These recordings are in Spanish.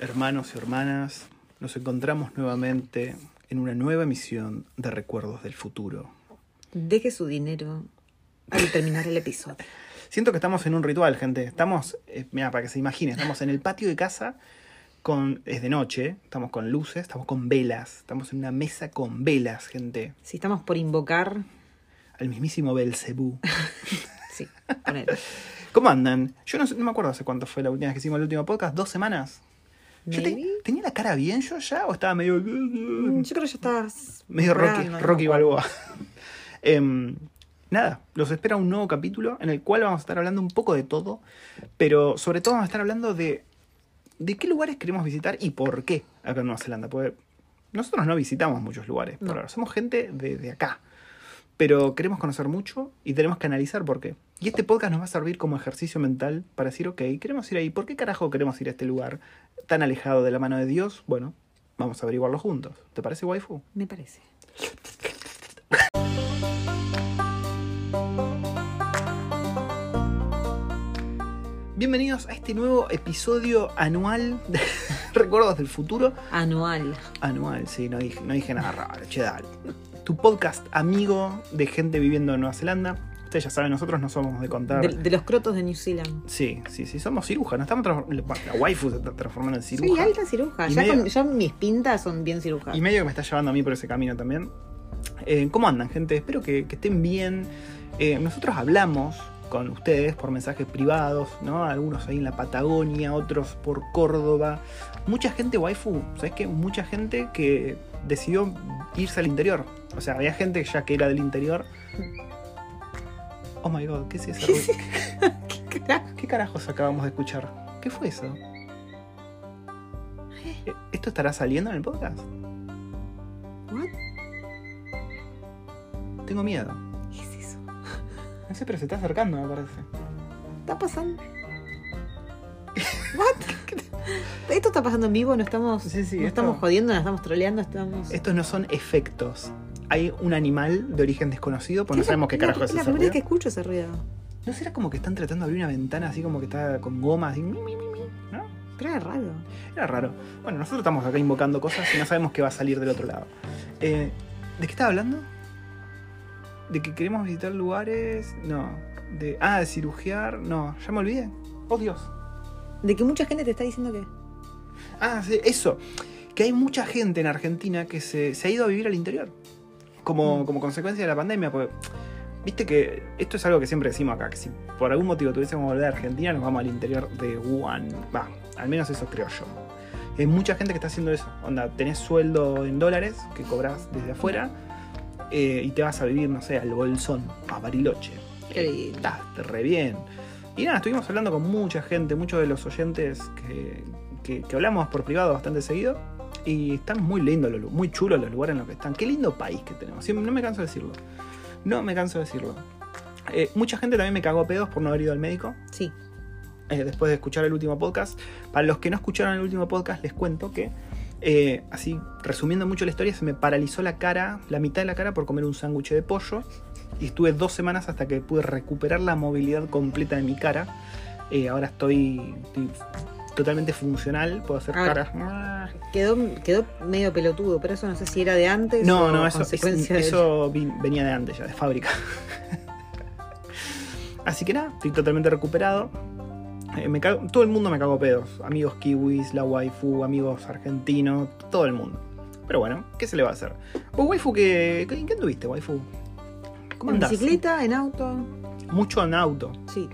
hermanos y hermanas, nos encontramos nuevamente en una nueva emisión de Recuerdos del Futuro. Deje su dinero al terminar el episodio. Siento que estamos en un ritual, gente. Estamos, eh, mira, para que se imagine, estamos en el patio de casa con es de noche, estamos con luces, estamos con velas, estamos en una mesa con velas, gente. Si estamos por invocar, Al mismísimo Belcebú. sí, con él. ¿Cómo andan? Yo no, sé- no me acuerdo hace cuánto fue la última vez que hicimos el último podcast, dos semanas. Yo te-. ¿Tenía la cara bien yo ya o estaba medio... Mm, Yo creo que ya estás. Medio Rocky. Rocky Balboa. Em, nada, los espera un nuevo capítulo en el cual vamos a estar hablando un poco de todo, pero sobre todo vamos a estar hablando de, de qué lugares queremos visitar y por qué acá en Nueva Zelanda. Porque nosotros no visitamos muchos lugares, por No. ahora. somos gente de, de acá. Pero queremos conocer mucho y tenemos que analizar por qué. Y este podcast nos va a servir como ejercicio mental para decir, ok, queremos ir ahí. ¿Por qué carajo queremos ir a este lugar tan alejado de la mano de Dios? Bueno, vamos a averiguarlo juntos. ¿Te parece, waifu? Me parece. Bienvenidos a este nuevo episodio anual de Recuerdos del Futuro. Anual. Anual, sí, no dije, no dije nada raro, che, dale. Tu podcast amigo de gente viviendo en Nueva Zelanda. Ustedes ya saben, nosotros no somos de contar. De, de los crotos de New Zealand. Sí, sí, sí, somos cirujas. Nos estamos La waifu se está transformando en ciruja. Soy alta ciruja. Ya, medio- con- ya mis pintas son bien cirujas. Y medio que me está llevando a mí por ese camino también. Eh, ¿Cómo andan, gente? Espero que, que estén bien. Eh, nosotros hablamos con ustedes por mensajes privados, ¿no? Algunos ahí en la Patagonia, otros por Córdoba. Mucha gente, waifu, ¿sabes qué? Mucha gente que decidió irse al interior. O sea, había gente ya que era del interior. Oh my god, ¿qué es eso? ¿Qué carajo? ¿Qué carajos acabamos de escuchar? ¿Qué fue eso? Eh, ¿Esto estará saliendo en el podcast? Tengo miedo. ¿Qué es eso? No sé, pero se está acercando, me parece. ¿Está pasando? ¿What? ¿Esto está pasando en vivo? ¿No estamos, Sí, sí, no esto- estamos jodiendo? ¿No estamos troleando? ¿Estamos...? Estos no son efectos. Hay un animal de origen desconocido, pues no sabemos qué carajo es Es la ese primera vez que escucho ese ruido. ¿No será como que están tratando de abrir una ventana así como que está con goma, así? mi, mi, mi, mi, ¿No? Pero era raro. Era raro. Bueno, nosotros estamos acá invocando cosas y no sabemos qué va a salir del otro lado. Eh, ¿De qué estaba hablando? ¿De que queremos visitar lugares? No. De, ah, de cirugiar. No, ya me olvidé. Oh, Dios. De que mucha gente te está diciendo que... Ah, sí, eso. Que hay mucha gente en Argentina que se, se ha ido a vivir al interior. Como, Mm. como consecuencia de la pandemia. Porque, viste que esto es algo que siempre decimos acá. Que si por algún motivo tuviésemos que volver a Argentina, nos vamos al interior de Wuhan. Va, al menos eso creo yo. Hay mucha gente que está haciendo eso. Onda, tenés sueldo en dólares que cobras desde afuera. eh, y te vas a vivir, no sé, al Bolsón, a Bariloche. Qué lindo. Está re bien. Y nada, estuvimos hablando con mucha gente, muchos de los oyentes que, que- que hablamos por privado bastante seguido. Y están muy lindos, los muy chulos los lugares en los que están. Qué lindo país que tenemos. Siempre- no me canso de decirlo. No me canso de decirlo. Eh, mucha gente también me cagó a pedos por no haber ido al médico. Sí. eh, después de escuchar el último podcast. Para los que no escucharon el último podcast, les cuento que, eh, así resumiendo mucho la historia, se me paralizó la cara, la mitad de la cara por comer un sándwich de pollo. Y estuve dos semanas hasta que pude recuperar la movilidad completa de mi cara. Ahora estoy, estoy totalmente funcional, puedo hacer Ah. caras. Quedó, quedó medio pelotudo, pero eso no sé si era de antes No, o no, eso, es- del- eso venía de antes ya, de fábrica. Así que nada, estoy totalmente recuperado. Eh, me cago- todo el mundo me cagó pedos. Amigos kiwis, la waifu, amigos argentinos, todo el mundo. Pero bueno, ¿qué se le va a hacer? ¿Vos, waifu, qué, qué, qué anduviste, waifu? ¿Cómo En andás? bicicleta, en auto. Mucho en auto. Sí.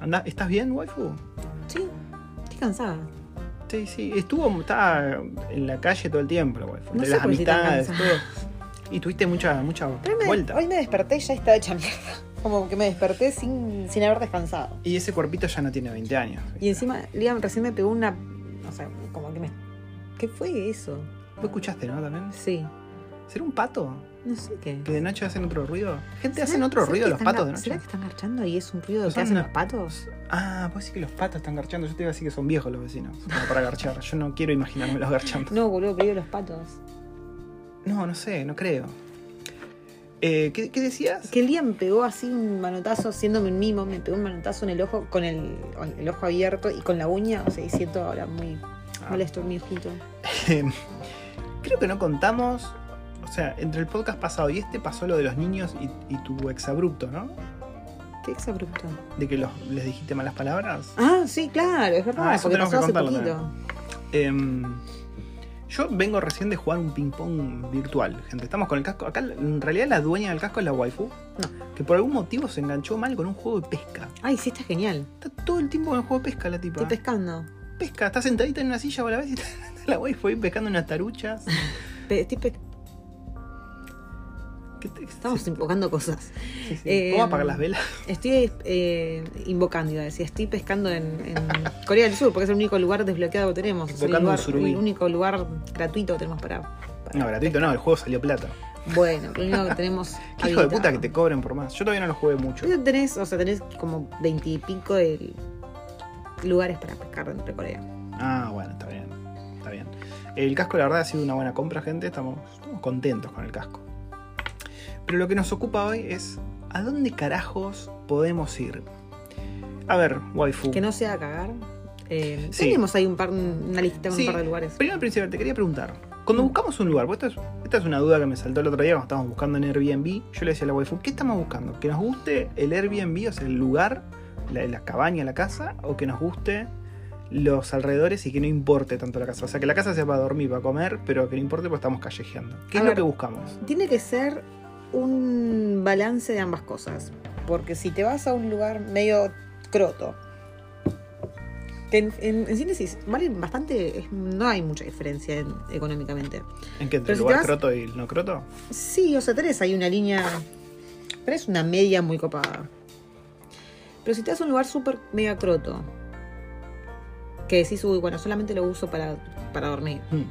Andá- ¿Estás bien, waifu? Cansada. Sí, sí. Estuvo, estaba en la calle todo el tiempo, waifu. No las amistades, todo. Y tuviste mucha, mucha me, vuelta. hoy me desperté y ya estaba hecha mierda. Como que me desperté sin, sin haber descansado. Y ese cuerpito ya no tiene 20 años. Y encima, Liam recién me pegó una. O sea, como que me. ¿Qué fue eso? Vos escuchaste, ¿no? También. Sí. ¿Será un pato? No sé qué. ¿Que de noche hacen otro ruido? ¿Gente ¿Será- hacen otro ruido los patos de noche? ¿Será que están garchando y es un ruido que hacen los patos? Ah, pues sí que los patos están garchando. Yo te iba a decir que son viejos los vecinos. Para garchar. Yo no quiero imaginarme los garchando. No, boludo, pero los patos. No, no sé, no creo. Eh, ¿qué, qué decías? Que el día me pegó así un manotazo, haciéndome un mimo, me pegó un manotazo en el ojo, con el, el ojo abierto y con la uña, o sea, y siento ahora muy. molesto mi ojito. Creo que no contamos. O sea, entre el podcast pasado y este pasó lo de los niños y, y tu exabrupto, ¿no? Qué exabrupto. De que los, les dijiste malas palabras. Ah, sí, claro, es verdad, Ah, eso tenemos que contarlo. Em, yo vengo recién de jugar un ping-pong virtual, gente. Estamos con el casco. Acá, en realidad, la dueña del casco es la waifu. Que por algún motivo se enganchó mal con un juego de pesca. Ay, sí, está genial. Está todo el tiempo en el juego de pesca la tipa. Estoy pescando. pesca, está sentadita en una silla a la vez y está la waifu ahí pescando unas taruchas. Estoy pe- ¿Qué te- Estamos sí, invocando cosas. sí, sí. eh, ¿Cómo apagar las velas? Estoy eh, invocando, iba a decir. Estoy pescando en, en Corea del Sur, porque es el único lugar desbloqueado que tenemos. Es el, lugar- el único lugar gratuito que tenemos para. para- No, gratuito no, el juego salió plata. Bueno, lo único que tenemos. Qué hijo de puta que te cobren por más. Yo todavía no lo jugué mucho. Pero tenés, o sea, tenés como veintipico de lugares para pescar dentro de Corea. Ah, bueno, está bien. Está bien. El casco, la verdad, ha sido una buena compra, gente. Estamos, estamos contentos con el casco. Pero lo que nos ocupa hoy es ¿a dónde carajos podemos ir? A ver, waifu. Que no sea cagar. Eh, Sí. Tenemos ahí un par, una listita con Sí. un par de lugares. Primero al principio, te quería preguntar. Cuando buscamos un lugar, pues esta es, esta es una duda que me saltó el otro día cuando estábamos buscando en Airbnb, yo le decía a la waifu, ¿qué estamos buscando? ¿Que nos guste el Airbnb, o sea, el lugar, la, la cabaña, la casa, o que nos guste los alrededores y que no importe tanto la casa? O sea, que la casa sea para dormir, para comer, pero que no importe porque estamos callejeando. ¿Qué A es lo que buscamos? Tiene que ser un balance de ambas cosas. Porque si te vas a un lugar medio croto, que en, en- en síntesis vale bastante, es- no hay mucha diferencia en- económicamente. ¿En qué? ¿Entre Pero el si lugar vas- croto y el no croto? Sí, o sea, tenés ahí una línea, tenés una media muy copada. Pero si te vas a un lugar súper mega croto, que decís, uy, bueno, solamente lo uso para, para dormir. Hmm.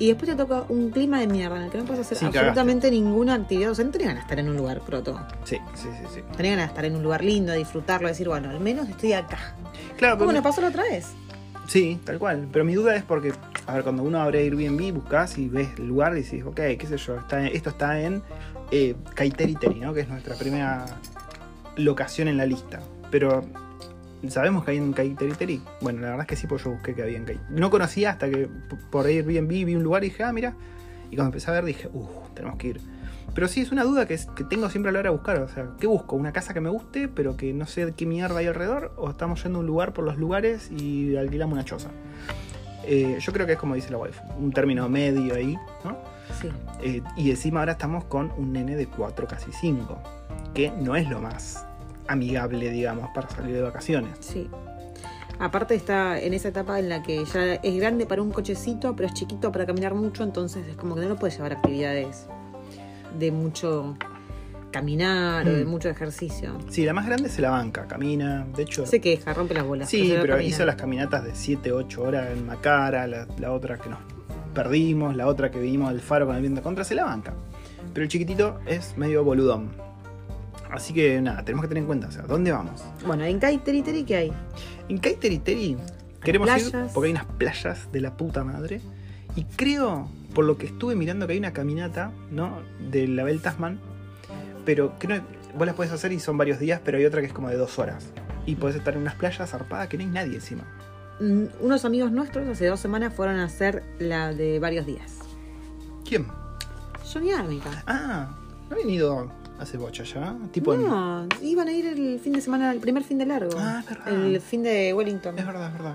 Y después te toca un clima de mierda en el que no puedes hacer Sí, absolutamente ninguna actividad. O sea, no tenés ganas de estar en un lugar croto. Sí, sí, sí, sí. Tenés ganas de estar en un lugar lindo, de disfrutarlo, de decir, bueno, al menos estoy acá. Claro, ¿Cómo nos pasó la otra vez? Sí, tal cual. Pero mi duda es porque, a ver, cuando uno abre Airbnb, buscas y ves el lugar y dices, ok, qué sé yo, está en- esto está en eh, Kaiteriteri, ¿no? Que es nuestra primera locación en la lista. Pero, ¿sabemos que hay en Kaiteriteri? Bueno, la verdad es que sí, porque yo busqué que había en Kaiteriteri. No conocía hasta que por Airbnb vi un lugar y dije, ah, mira. Y cuando empecé a ver dije, uff, tenemos que ir. Pero sí, es una duda que, es- que tengo siempre a la hora de buscar. O sea, ¿qué busco? ¿Una casa que me guste, pero que no sé qué mierda hay alrededor? ¿O estamos yendo a un lugar por los lugares y alquilamos una choza? Eh, yo creo que es como dice la wife, un término medio ahí, ¿no? Sí. Eh, y encima ahora estamos con un nene de 4, casi 5, que no es lo más amigable, digamos, para salir de vacaciones. Sí. Aparte está en esa etapa en la que ya es grande para un cochecito, pero es chiquito para caminar mucho, entonces es como que no lo puedes llevar a actividades de mucho caminar o de Mm. mucho ejercicio. Sí, la más grande se la banca, camina, de hecho... Se queja, rompe las bolas. Sí, pero hizo las caminatas de 7, 8 horas en Macara, la, la otra que nos perdimos, la otra que vinimos al faro con el viento contra, se la banca. Pero el chiquitito es medio boludón. Así que nada, tenemos que tener en cuenta, o sea, ¿dónde vamos? Bueno, en Kaiteriteri, ¿qué hay? En Kaiteriteri queremos ir playas. porque hay unas playas de la puta madre. Y creo, por lo que estuve mirando, que hay una caminata, ¿no? De la Bel Tasman. Pero que no, vos las podés hacer y son varios días, pero hay otra que es como de dos horas. Y podés estar en unas playas zarpadas que no hay nadie encima. Mm, Unos amigos nuestros hace dos semanas fueron a hacer la de varios días. ¿Quién? Johnny Armica. Ah, ¿no ha venido hace bocha ya? Tipo en- No, iban a ir el fin de semana, el primer fin de largo. Ah, es verdad. El fin de Wellington. Es verdad, es verdad.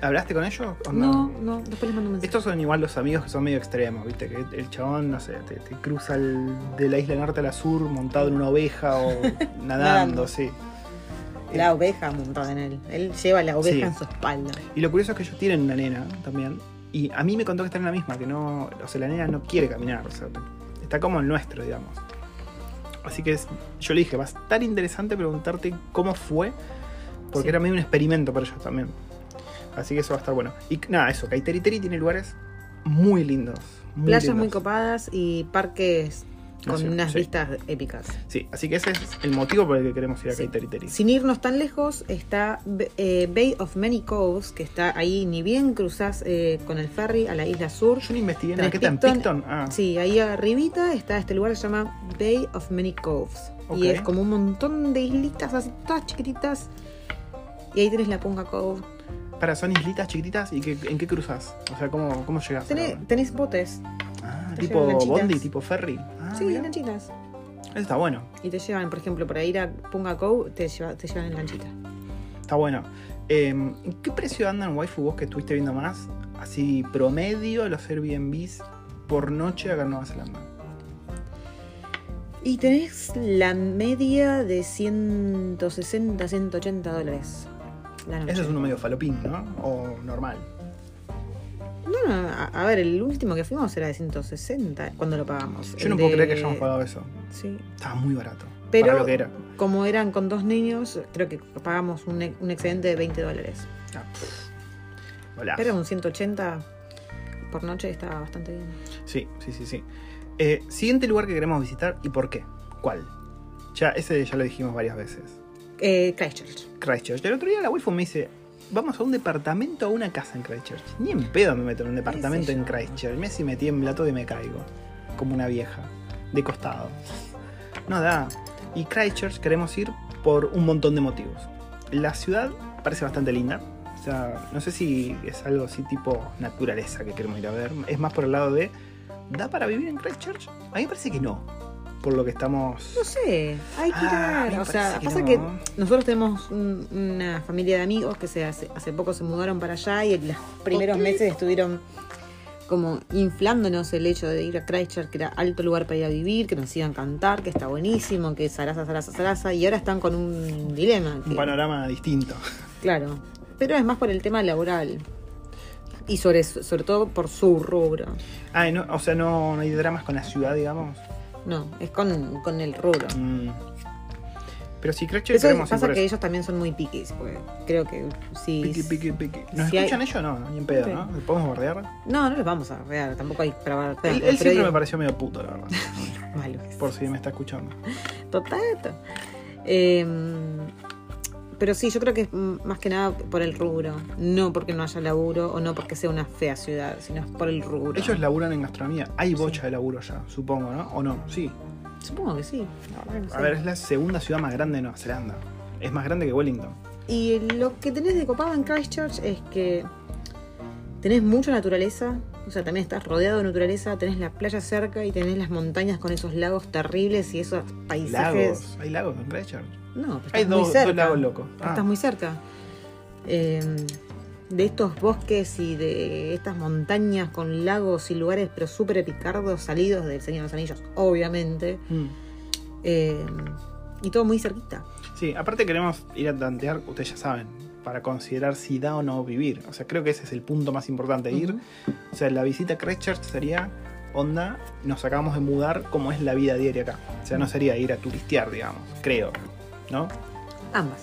¿Hablaste con ellos? o No, no, después les mando un mensaje. Estos son igual los amigos que son medio extremos, ¿viste? Que el chabón, no sé, te, te cruza el- de la isla norte a la sur montado en una oveja o nadando, Nadando. sí. La oveja montada en él. Él lleva la oveja Sí. en su espalda. Y lo curioso es que ellos tienen una nena también. Y a mí me contó que está en la misma, que no. O sea, la nena no quiere caminar, o sea, está como el nuestro, digamos. Así que es- yo le dije, va a estar interesante preguntarte cómo fue, porque Sí. era medio un experimento para ellos también. Así que eso va a estar bueno. Y nada, eso, Kaiteriteri tiene lugares muy lindos. Muy Playas lindos. muy copadas y parques con unas sí. vistas épicas. Sí, así que ese es el motivo por el que queremos ir a Sí. Sin irnos tan lejos, está eh, Bay of Many Coves, que está ahí, ni bien cruzás eh, con el ferry a la isla sur. Yo no investigué nada. ¿Qué está en Picton. Ah, Sí, ahí arribita está este lugar que se llama Bay of Many Coves. Y es como un montón de islitas así, todas chiquititas. Y ahí tenés la Punga Cove, Para, son islitas chiquititas y que, ¿en qué cruzas? O sea, ¿cómo, cómo llegas? Tenés, tenés botes. Ah, te tipo bondi, tipo ferry. Ah, sí, mirá. lanchitas. Eso está bueno. Y te llevan, por ejemplo, para ir a Punga Cove, te, lleva- te llevan en lanchita. Está bueno. Eh, ¿En qué precio andan, waifu, vos que estuviste viendo más? Así, promedio, los Airbnbs por noche acá en Nueva Zelanda. Y tenés la media de 160, 180 dólares. La noche. Ese es uno medio falopín, ¿no? O normal. No, no, a, a ver, el último que fuimos era de 160 cuando lo pagamos. Yo El no puedo de- creer que hayamos pagado eso. Sí. Estaba muy barato. Pero Para lo que era. como eran con dos niños, creo que pagamos un, ex- un excedente de 20 dólares. Ah. Golazo. Pero un 180 por noche estaba bastante bien. Sí, sí, sí, sí. Eh, siguiente lugar que queremos visitar y por qué. ¿Cuál? Ya, ese ya lo dijimos varias veces. Eh, Christchurch. Christchurch. El otro día la waifu me dice, vamos a un departamento o a una casa en Christchurch. Ni en pedo me meto en un departamento en? Christchurch. Me si me tiembla todo y me caigo. Como una vieja. De costado. No da. Y Christchurch queremos ir por un montón de motivos. La ciudad parece bastante linda. O sea, no sé si es algo así tipo naturaleza que queremos ir a ver. Es más por el lado de, ¿da para vivir en Christchurch? A mí me parece que no. Por lo que estamos... No sé, hay que ir Ah, a a ver. O sea, que pasa no. que nosotros tenemos un- una familia de amigos que se hace, hace poco se mudaron para allá y en los primeros meses estuvieron como inflándonos el hecho de ir a Christchurch, que era alto lugar para ir a vivir, que nos iban a cantar, que está buenísimo, que zaraza, zaraza, zaraza, y ahora están con un dilema. que- Un panorama distinto. Claro, pero es más por el tema laboral. Y sobre, sobre todo por su rubro. Ah, y no, o sea, no, no hay dramas con la ciudad, digamos. No, es con, con el rubro. Mm. Pero si Christchurch Eso queremos pasa que eso. ellos también son muy piquis, porque creo que si... Piqui, piqui, piqui. ¿Nos si hay- escuchan ellos? No, ni en pedo. ¿no? ¿Le podemos bordear? No, no los vamos a arrear, tampoco hay para Él, pero él siempre digo, me pareció medio puto, la verdad. malo. Por si me está escuchando. Total. Eh, pero sí, yo creo que es más que nada por el rubro. No porque no haya laburo o no porque sea una fea ciudad, sino es por el rubro. Ellos laburan en gastronomía. Hay bocha de laburo ya, supongo, ¿no? ¿O no? Sí. Supongo que sí. A ver, es la segunda ciudad más grande de Nueva Zelanda. Es más grande que Wellington. Y lo que tenés de copado en Christchurch es que tenés mucha naturaleza, o sea, también estás rodeado de naturaleza, tenés la playa cerca y tenés las montañas con esos lagos terribles y esos paisajes. Lagos. Hay lagos en Christchurch. No, pero Hay estás muy dos, cerca. dos locos. Ah, Estás muy cerca. Eh, de estos bosques y de estas montañas con lagos y lugares, pero súper epicardos, salidos del Señor de los Anillos, obviamente. mm. Eh, y todo muy cerquita. Sí, aparte queremos ir a tantear, ustedes ya saben, para considerar si da o no vivir. O sea, creo que ese es el punto más importante, ir. O sea, la visita a Christchurch sería, onda, nos acabamos de mudar, cómo es la vida diaria acá. O sea, no sería ir a turistear, digamos, creo. ¿No? Ambas.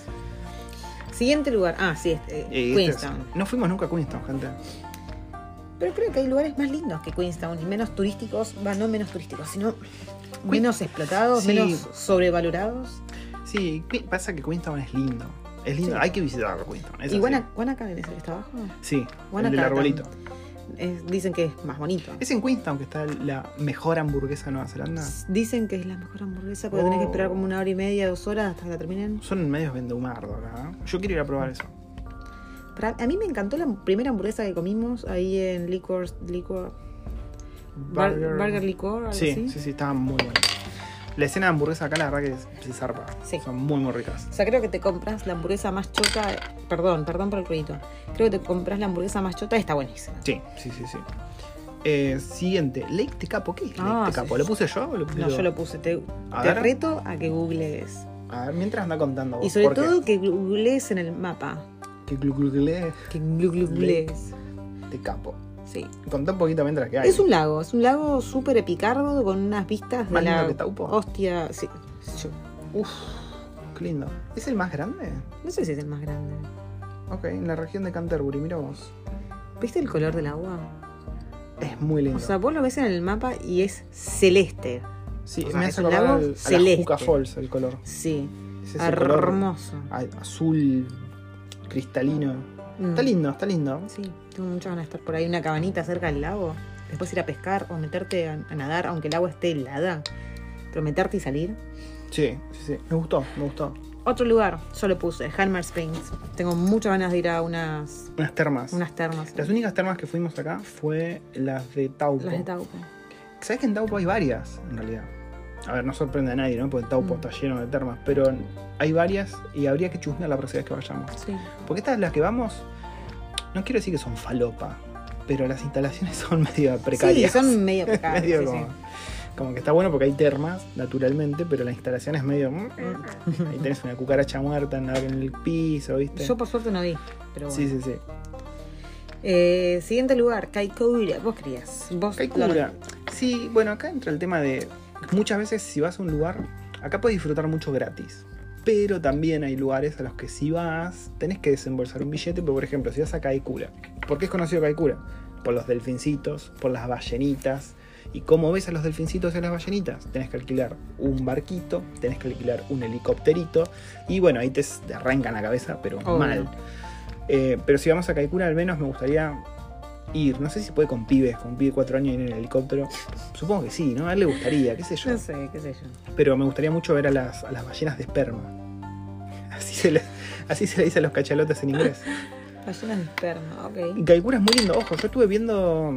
Siguiente lugar. Ah, sí, este, Y este Queenstown. es- no fuimos nunca a Queenstown, gente. Pero creo que hay lugares más lindos que Queenstown y menos turísticos, va, no menos turísticos, sino menos explotados, Sí. menos sobrevalorados. Sí, pasa que Queenstown es lindo. Es lindo, Sí. hay que visitarlo, Queenstown. es y Guanacaste es el que está abajo. Sí, el del arbolito. Es- dicen que es más bonito. ¿Es en Queenstown que está la mejor hamburguesa de Nueva Zelanda? Dicen que es la mejor hamburguesa porque tenés que Oh. esperar como una hora y media, dos horas hasta que la terminen. Son medios vendehumardo acá. ¿eh? Yo quiero ir a probar eso. Pero a mí me encantó la primera hamburguesa que comimos ahí en Liquor. Liquor Bar- Burger, Liquor, algo Sí, así. sí, sí, estaban muy buenas. La escena de hamburguesa acá, la verdad que se zarpa. Sí. Son muy, muy ricas. O sea, creo que te compras la hamburguesa más chota. Perdón, perdón por el ruidito. Creo que te compras la hamburguesa más chota y está buenísima. Sí, sí, sí, sí. Eh, siguiente, Lake Tecapo. ¿Qué es Lake Ah, Tecapo? sí. ¿Lo puse yo o lo puse No, yo lo puse. Te, A te reto a que googlees. A ver, mientras anda contando vos. Y sobre todo que googlees en el mapa. Que glu- Que googlees. Tecapo. Sí. Contá un poquito mientras que hay. Es un lago, es un lago súper epicardo con unas vistas de ¿Más lindo la que Taupo? hostia. Sí. Yo- Uf, qué lindo. ¿Es el más grande? no sé si es el más grande. Ok, en la región de Canterbury, mira vos. ¿Viste el color del agua? Es muy lindo. O sea, vos lo ves en el mapa y es celeste. sí, o sea, me es hace un acordar lago al- a la celeste. Juca Falls el color. Sí. Es color Hermoso. azul cristalino. Mm. Está lindo, está lindo. Sí, tengo muchas ganas de estar por ahí, una cabanita cerca del lago. Después ir a pescar o meterte a, a nadar, aunque el agua esté helada. Pero meterte y salir. Sí, sí, sí. Me gustó, me gustó. Otro lugar, yo lo puse, Hammer Springs. Tengo muchas ganas de ir a unas, Unas termas. unas termas. Las únicas termas que fuimos acá fue las de Taupo. Las de Taupo. ¿Sabes que en Taupo hay varias, en realidad? A ver, no sorprende a nadie, ¿no? Porque Taupo Mm. está lleno de termas, pero hay varias y habría que chusmear la próxima vez que vayamos. Sí. Porque estas las que vamos, no quiero decir que son falopa, pero las instalaciones son medio precarias. Sí, son medio precarias. Medio sí, como, sí. como que está bueno porque hay termas, naturalmente, pero la instalación es medio. mm, Ahí tenés una cucaracha muerta en, el piso, ¿viste? Yo por suerte no vi. Pero bueno. Sí, sí, sí. Eh, siguiente lugar, Kaikoura. Vos querías. Vos Kaikoura. Sí, bueno, acá entra el tema de. Muchas veces, si vas a un lugar, acá puedes disfrutar mucho gratis. Pero también hay lugares a los que si vas, tenés que desembolsar un billete. Pero, por ejemplo, si vas a Kaikoura. ¿Por qué es conocido Kaikoura? Por los delfincitos, por las ballenitas. ¿Y cómo ves a los delfincitos y a las ballenitas? Tenés que alquilar un barquito, tenés que alquilar un helicópterito. Y bueno, ahí te, arrancan la cabeza, pero mal. Eh, pero si vamos a Kaikoura, al menos me gustaría ir. No sé si puede con pibes, con un pibe de 4 años ir en el helicóptero. Supongo que sí, ¿no? A él le gustaría, qué sé yo. No sé, qué sé yo. Pero me gustaría mucho ver a las, a las ballenas de esperma. Así se, le, así se le dice a los cachalotes en inglés. Ballenas de esperma, ok. Kaikoura es muy lindo, ojo, yo estuve viendo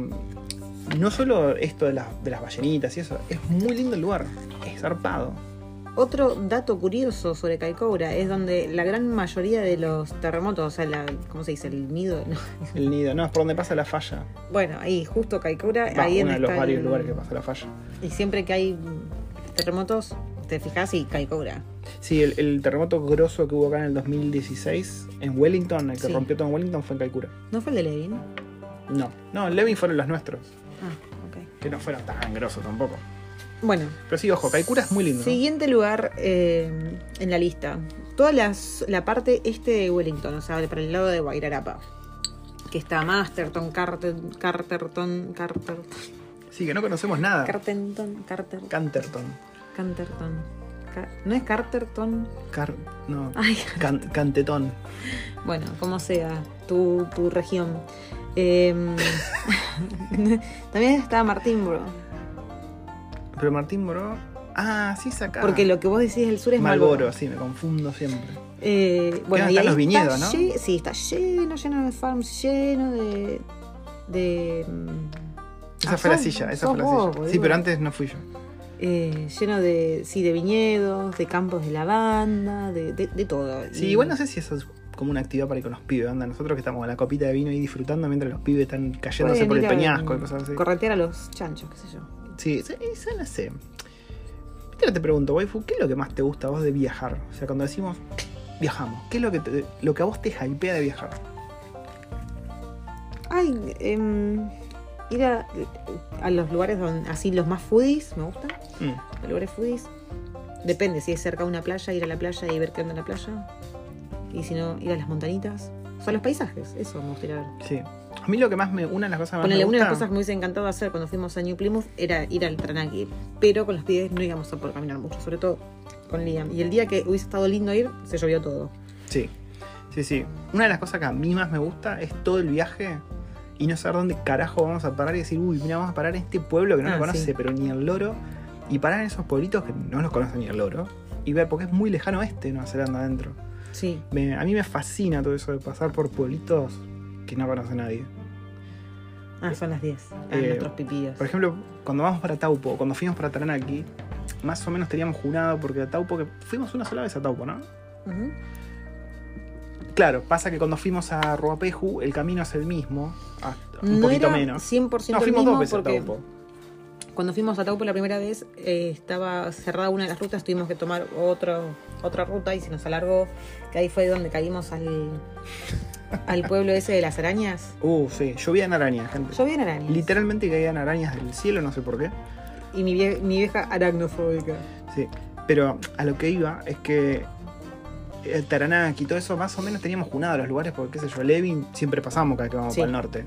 no solo esto de, las- de las ballenitas y eso, es muy lindo el lugar, es zarpado. Otro dato curioso sobre Kaikoura es donde la gran mayoría de los terremotos, o sea, la, ¿cómo se dice? El nido. no. El nido, no, es por donde pasa la falla. Bueno, ahí justo Kaikoura, Va, ahí uno de los varios el- lugares que pasa la falla. Y siempre que hay terremotos, te fijas y Kaikoura. Sí, el, el terremoto grosso que hubo acá en el 2016 en Wellington, el que Sí. rompió todo en Wellington fue en Kaikoura. ¿No fue el de Levin? No, no, en Levin fueron los nuestros, Ah, ok. que no fueron tan grosos tampoco. Bueno, Pero sí, ojo, Kaikoura es muy lindo. Siguiente lugar eh, en la lista. Toda las- la parte este de Wellington, o sea, para el lado de Guairarapa. Que está Masterton, Carter, Carterton, Carter, Sí, que no conocemos nada. Cartenton, Carter, Canterton. Canterton. Ca- ¿No es Carterton? Car no, Ay, Can- Cantetón. bueno, como sea, tu, tu región. Eh, también está Martinbro. Pero Martín Moró. Ah, sí, es acá. Porque lo que vos decís del sur es Malboro, Marlboro. sí, me confundo siempre. Eh, bueno, y ahí los viñedos, está ¿no? lle- sí, está lleno, lleno de farms, lleno de. de mm, Esa ah, fue la silla, esa fue la vos, silla. Sí, pero antes no fui yo. eh, lleno de. sí, de viñedos, de campos de lavanda, de, de, de todo. Sí, Y- igual no sé si eso es como una actividad para ir con los pibes. Anda, nosotros que estamos con la copita de vino y disfrutando mientras los pibes están cayéndose pueden por el a, peñasco y cosas así. Corretear a los chanchos, qué sé yo. Sí, sí, no sé. Que te pregunto, waifu, ¿qué es lo que más te gusta a vos de viajar? O sea, cuando decimos viajamos, ¿qué es lo que, te- lo que a vos te hypea de viajar? Ay, em, ir a, a los lugares donde, así los más foodies, me gusta. Mm. Los lugares foodies. Depende, si es cerca de una playa, ir a la playa y ver qué onda en la playa. Y si no, ir a las montanitas. O sea, los paisajes, eso me gustaría ver. Sí. A mí lo que más me. Una de las cosas más Ponele, me una de las cosas que me hubiese encantado hacer cuando fuimos a New Plymouth era ir al Tranaki. Pero con los pies no íbamos a poder caminar mucho, sobre todo con Liam. Y el día que hubiese estado lindo ir, se llovió todo. Sí, sí, sí. Una de las cosas que a mí más me gusta es todo el viaje y no saber dónde carajo vamos a parar y decir, uy, mira, vamos a parar en este pueblo que no Ah, lo conoce, sí. pero ni el loro. Y parar en esos pueblitos que no los conoce ni el loro. Y ver, porque es muy lejano este Nueva Zelanda adentro. Sí. Me- a mí me fascina todo eso de pasar por pueblitos que no conoce nadie. Ah, son las 10. Están Eh, nuestros pipillos. Por ejemplo, cuando vamos para Taupo, cuando fuimos para Taranaki, más o menos teníamos jurado porque a Taupo, que fuimos una sola vez a Taupo, ¿no? Claro, pasa que cuando fuimos a Ruapehu, el camino es el mismo, un no poquito era menos. 100% No, el fuimos mismo dos veces a Taupo. cuando fuimos a Taupo la primera vez eh, estaba cerrada una de las rutas, tuvimos que tomar otro, otra ruta y se nos alargó, que ahí fue donde caímos al, al pueblo ese de las arañas. Uh, sí, llovían arañas, gente. Llovían arañas. Literalmente caían arañas del cielo, no sé por qué. Y mi, vie- mi vieja aracnofóbica. Sí, pero a lo que iba es que el Taranaki y todo eso, más o menos teníamos junado los lugares, porque qué sé yo, Levin siempre pasamos cada vez que vamos Sí. para el norte.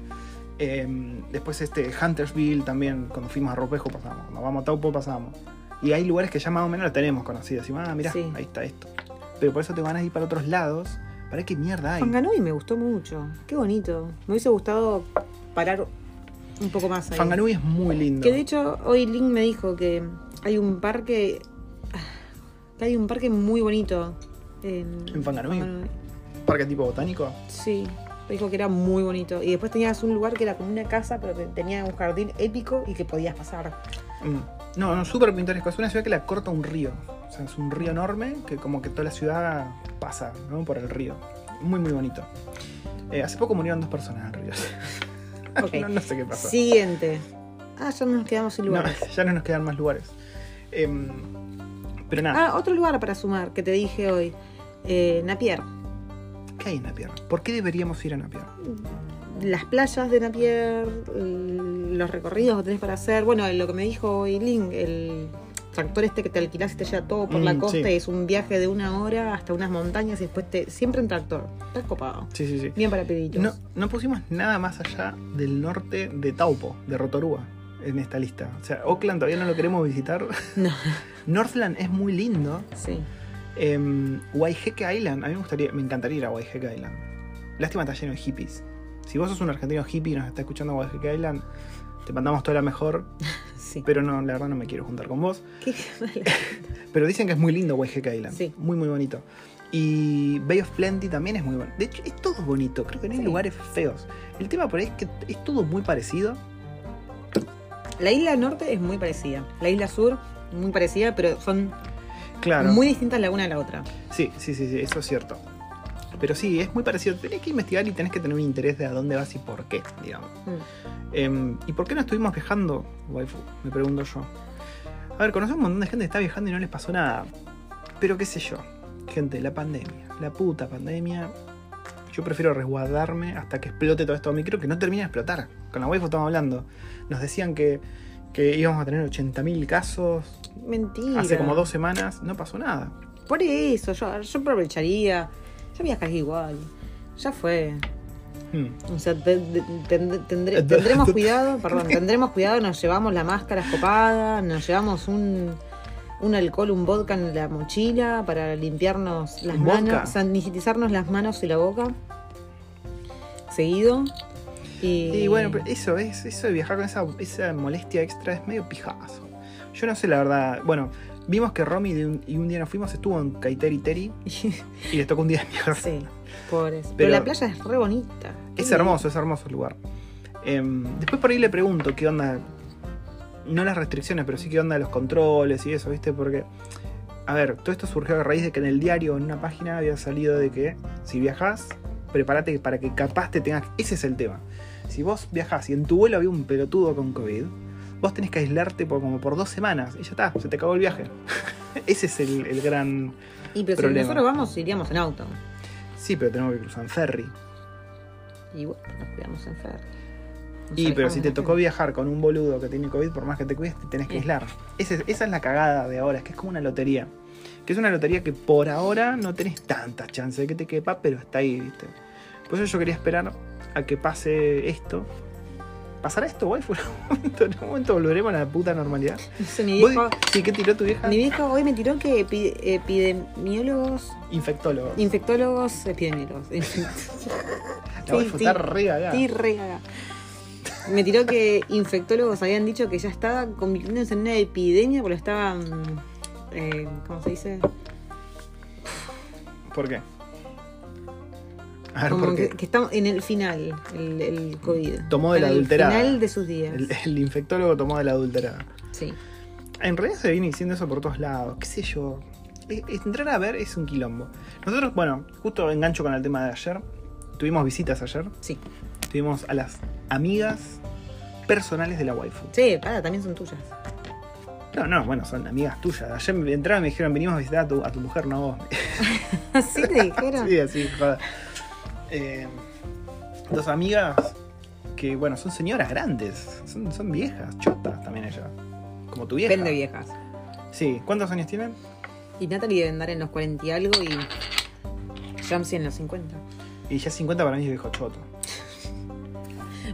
Eh, después este Huntersville también, cuando fuimos a Ropejo pasamos, cuando vamos a Taupo pasamos. Y hay lugares que ya más o menos lo tenemos conocidos. Y ah, mira, Sí. ahí está esto. Pero por eso te van a ir para otros lados. Para qué mierda hay. Fanganui me gustó mucho. Qué bonito. Me hubiese gustado parar un poco más ahí. Fanganui es muy lindo. Que de hecho hoy Link me dijo que hay un parque. Que hay un parque muy bonito En. Fanganuy. Parque tipo botánico. Sí, dijo que era muy bonito. Y después tenías un lugar que era como una casa, pero que tenía un jardín épico y que podías pasar. Mm. No, no, súper pintoresco. Es una ciudad que la corta un río. O sea, es un río enorme que como que toda la ciudad pasa, ¿no? Por el río. Muy, muy bonito. Eh, hace poco murieron dos personas en el río. Ok. no, no sé qué pasó. Siguiente. Ah, ya nos quedamos sin No, lugares. ya no nos quedan más lugares. Em, pero nada, Ah, otro lugar para sumar que te dije hoy. Eh, Napier. ¿qué hay en Napier? ¿Por qué deberíamos ir a Napier? Las playas de Napier, l- los recorridos que tenés para hacer. Bueno, lo que me dijo Link, el tractor este que te alquilás y te lleva todo por la Mm, costa sí. y es un viaje de una hora hasta unas montañas y después te. Siempre en tractor. Estás copado. Sí, sí, sí. Bien para peditos. No, no pusimos nada más allá del norte de Taupo, de Rotorua, en esta lista. O sea, Oakland todavía no lo queremos visitar. No, Northland es muy lindo. sí. Em, Waiheke Island, a mí me gustaría, me encantaría ir a Waiheke Island. Lástima está lleno de hippies. Si vos sos un argentino hippie y nos está escuchando a Island, te mandamos toda la mejor, Sí. pero no, la verdad no me quiero juntar con vos. Qué. Pero dicen que es muy lindo Waiheke Island. Sí. Muy, muy bonito. Y Bay of Plenty también es muy bueno. De hecho, es todo bonito. Creo que no hay Sí. lugares feos. El tema por ahí es que es todo muy parecido. La isla norte es muy parecida. La isla sur, muy parecida, pero son Claro. muy distintas la una de la otra. Sí, sí, sí, sí, eso es cierto. Pero sí, es muy parecido. Tenés que investigar y tenés que tener un interés de a dónde vas y por qué, digamos. Mm. Em, ¿Y por qué no estuvimos viajando, waifu? Me pregunto yo. A ver, conocemos un montón de gente que está viajando y no les pasó nada. Pero qué sé yo. Gente, la pandemia. La puta pandemia. Yo prefiero resguardarme hasta que explote todo esto micro que no termine de explotar. Con la waifu estamos hablando. Nos decían que, que íbamos a tener 80.000 casos Mentira. hace como dos semanas. No pasó nada. Por eso, yo, yo aprovecharía. Yo viajaría igual. Ya fue. Hmm. O sea, te- tendremos cuidado, perdón, tendremos cuidado, nos llevamos la máscara escopada, nos llevamos un, un alcohol, un vodka en la mochila para limpiarnos las manos, sanitizarnos las manos y la boca. Seguido. Y, Y bueno, pero eso es, eso de viajar con esa, esa molestia extra es medio pijazo. Yo no sé la verdad. Bueno, vimos que Romy de un, y un día nos fuimos, estuvo en Kaiteri Teri y les tocó un día de mierda. sí, pobres. Pero, Pero- la playa es re bonita. Es hermoso, es hermoso el lugar. Em, después por ahí le pregunto qué onda. No las restricciones, pero sí qué onda los controles y eso, ¿viste? Porque. A ver, todo esto surgió a raíz de que en el diario, en una página, había salido de que si viajas, prepárate para que capaz te tengas. Ese es el tema. Si vos viajás y en tu vuelo había un pelotudo con COVID, vos tenés que aislarte por como por dos semanas y ya está, se te acabó el viaje. Ese es el, el gran. Y pero problema. si nosotros vamos, iríamos en auto. Sí, pero tenemos que cruzar en ferry. Y bueno, nos cuidamos en ferry. Nos Y pero si te tocó viajar con un boludo que tiene COVID, por más que te cuides, te tenés que Eh. aislar. Ese- esa es la cagada de ahora, es que es como una lotería. Que es una lotería que por ahora no tenés tantas chances de que te quepa, pero está ahí, ¿viste? Por eso yo quería esperar a que pase esto. ¿Pasará esto, waifu? En algún momento, en algún momento volveremos a la puta normalidad. Mi ¿Vos viejo, Sí, ¿qué tiró tu vieja? mi viejo hoy me tiró que epi- epidemiólogos, Infectólogo. infectólogos, epidemiólogos. La waifu está re cagada. Sí, re. Me tiró que infectólogos habían dicho que ya estaba convirtiéndose en una epidemia porque estaban. eh, ¿Cómo se dice? ¿Por qué? A ver, Como ¿por que, qué? que estamos en el final, el, el COVID. Tomó de la En el adulterada. final de sus días. El, el infectólogo tomó de la adulterada. Sí. En realidad se viene diciendo eso por todos lados, qué sé yo. Eh, Entrar a ver es un quilombo. Nosotros, bueno, justo engancho con el tema de ayer. Tuvimos visitas ayer. Sí. Tuvimos a las amigas personales de la waifu. Sí, para, también son tuyas. No, no, bueno, son amigas tuyas. Ayer me entraron y me dijeron, venimos a visitar a tu, a tu mujer, no a vos. ¿Así te dijeron? sí, así, joder. Eh, dos amigas que, bueno, son señoras grandes. Son, son viejas, chotas también ellas. Como tu vieja. Vende viejas. Sí, ¿cuántos años tienen? Y Natalie debe andar en los 40 y algo y Jamsi en los 50. Y ya 50 para mí es viejo choto.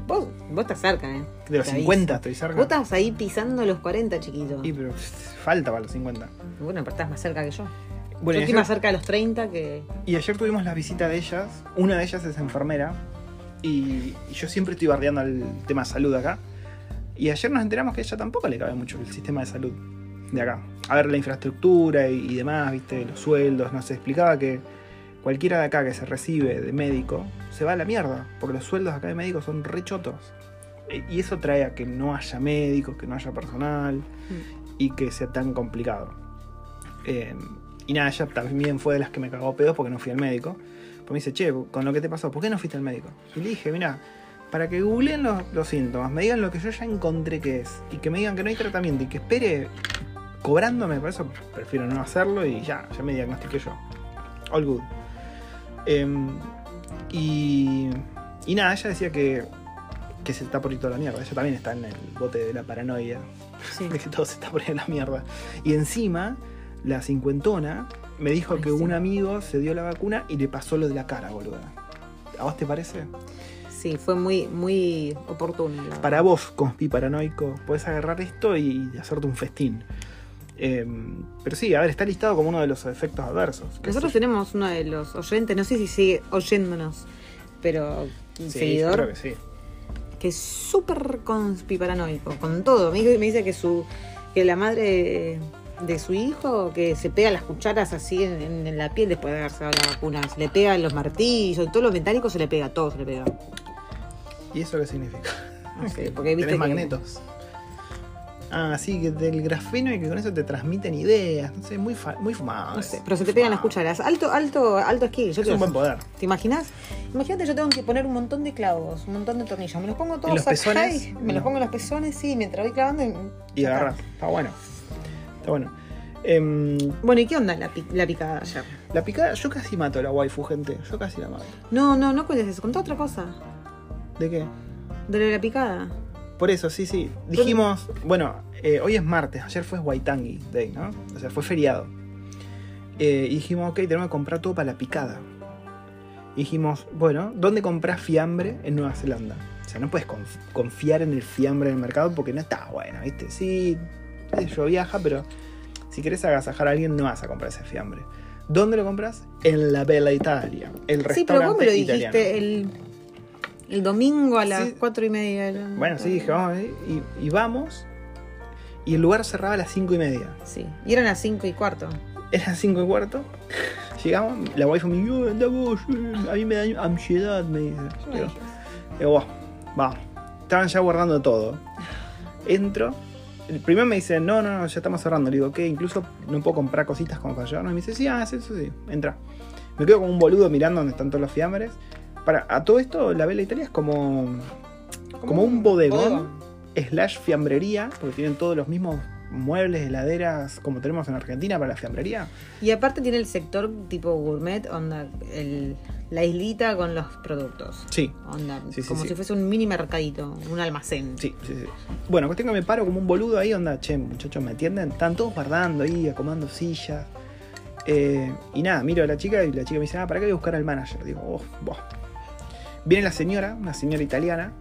Vos, vos estás cerca, ¿eh? De los Te 50 estoy cerca. Vos estás ahí pisando los 40, chiquito. Y pero falta para los 50. Bueno, pero estás más cerca que yo. Bueno, yo estoy más cerca de los 30 que. y ayer tuvimos la visita de ellas. Una de ellas es enfermera. Y, y yo siempre estoy bardeando el tema salud acá. Y ayer nos enteramos que a ella tampoco le cabe mucho el sistema de salud de acá. a ver la infraestructura y, y demás, viste, los sueldos, no sé, explicaba que cualquiera de acá que se recibe de médico se va a la mierda, porque los sueldos acá de médicos son rechotos. E- Y eso trae a que no haya médicos, que no haya personal y que sea tan complicado. Eh, y nada, ella también fue de las que me cagó pedos porque no fui al médico. Pues me dice, che, con lo que te pasó, ¿por qué no fuiste al médico? Y le dije, mira, para que googleen los, los síntomas, me digan lo que yo ya encontré que es, y que me digan que no hay tratamiento y que espere cobrándome, por eso prefiero no hacerlo y ya, ya me diagnostiqué yo. All good. Em, y, y nada, ella decía que, que se está por ir toda la mierda. Ella también está en el bote de la paranoia Sí. de que todo se está poniendo a la mierda. Y encima, la cincuentona me dijo Ay, que sí. un amigo se dio la vacuna y le pasó lo de la cara, boluda. ¿A vos te parece? Sí, fue muy, muy oportuno. la. Para vos, conspi paranoico, podés agarrar esto y hacerte un festín. Eh, pero sí, a ver, está listado como uno de los efectos adversos. Nosotros tenemos uno de los oyentes, no sé si sigue oyéndonos, pero un Sí, seguidor creo que sí. que es súper conspiparanoico con todo. Me dice, me dice que su que la madre de su hijo que se pega las cucharas así en, en- en la piel después de haberse dado la vacuna. Se le pega los martillos, todo lo metálico se le pega, todo se le pega. ¿Y eso qué significa? No sé, porque viste Tenés que- magnetos. Ah, sí, que del grafeno y que con eso te transmiten ideas. No sé, muy, fa- muy fumado. No sé, pero se te pegan las cucharas. Alto, alto, alto skill. Yo Es un buen poder. ¿Te imaginas? Imagínate, yo tengo que poner un montón de clavos, un montón de tornillos. Me los pongo todos los acá pezones? y me los pongo en los pezones, sí, mientras voy clavando. Y, Y agarras. Está bueno. Está bueno. Em, Bueno, ¿y qué onda la, pi- la picada ayer? la picada, yo casi mato a la waifu, gente. Yo casi la mato. No, no, no cuentes eso. Contá otra cosa. ¿De qué? De lo de la picada. Por eso, sí, sí. Dijimos, bueno, eh, hoy es martes, ayer fue Waitangi Day, ¿no? O sea, fue feriado. Eh, y dijimos, ok, tenemos que comprar todo para la picada. Y dijimos, bueno, ¿dónde compras fiambre en Nueva Zelanda? O sea, no puedes conf- confiar en el fiambre del mercado porque no está bueno, ¿viste? Sí, yo viaja, pero si querés agasajar a alguien, no vas a comprar ese fiambre. ¿Dónde lo compras? En la Bella Italia, el restaurante Sí, pero vos me lo dijiste italiano. el, el domingo a las Sí. cuatro y media. Bueno, sí, dije, vamos, y, y vamos. Y el lugar cerraba a las cinco y media. Sí, y eran las cinco y cuarto. Eran cinco y cuarto. Llegamos, la wifi me dijo, anda vos, a mí me da ansiedad, me dice. Digo, digo, "Buah, vamos. Estaban ya guardando todo. Entro. El primero me dice, no, no, no, ya estamos cerrando. Le digo, ¿qué? Incluso no puedo comprar cositas como para llevarnos. Y me dice, sí, ah, sí, eso sí, entra. Me quedo como un boludo mirando donde están todos los fiambres. Para, a todo esto, la Vela Italia es como, como un bodegón, slash fiambrería, porque tienen todos los mismos muebles, heladeras, como tenemos en Argentina para la fiambrería. Y aparte tiene el sector tipo gourmet, onda, el, la islita con los productos. Sí, Onda, Sí, sí, como sí. si fuese un mini mercadito, un almacén. Sí, sí, sí. Bueno, cuestión que me paro como un boludo ahí, onda, che, muchachos, ¿me atienden? Están todos guardando ahí, acomodando sillas. Eh, y nada, miro a la chica y la chica me dice, ah, ¿para qué voy a buscar al manager? Digo, oh, boh. Viene la señora, una señora italiana,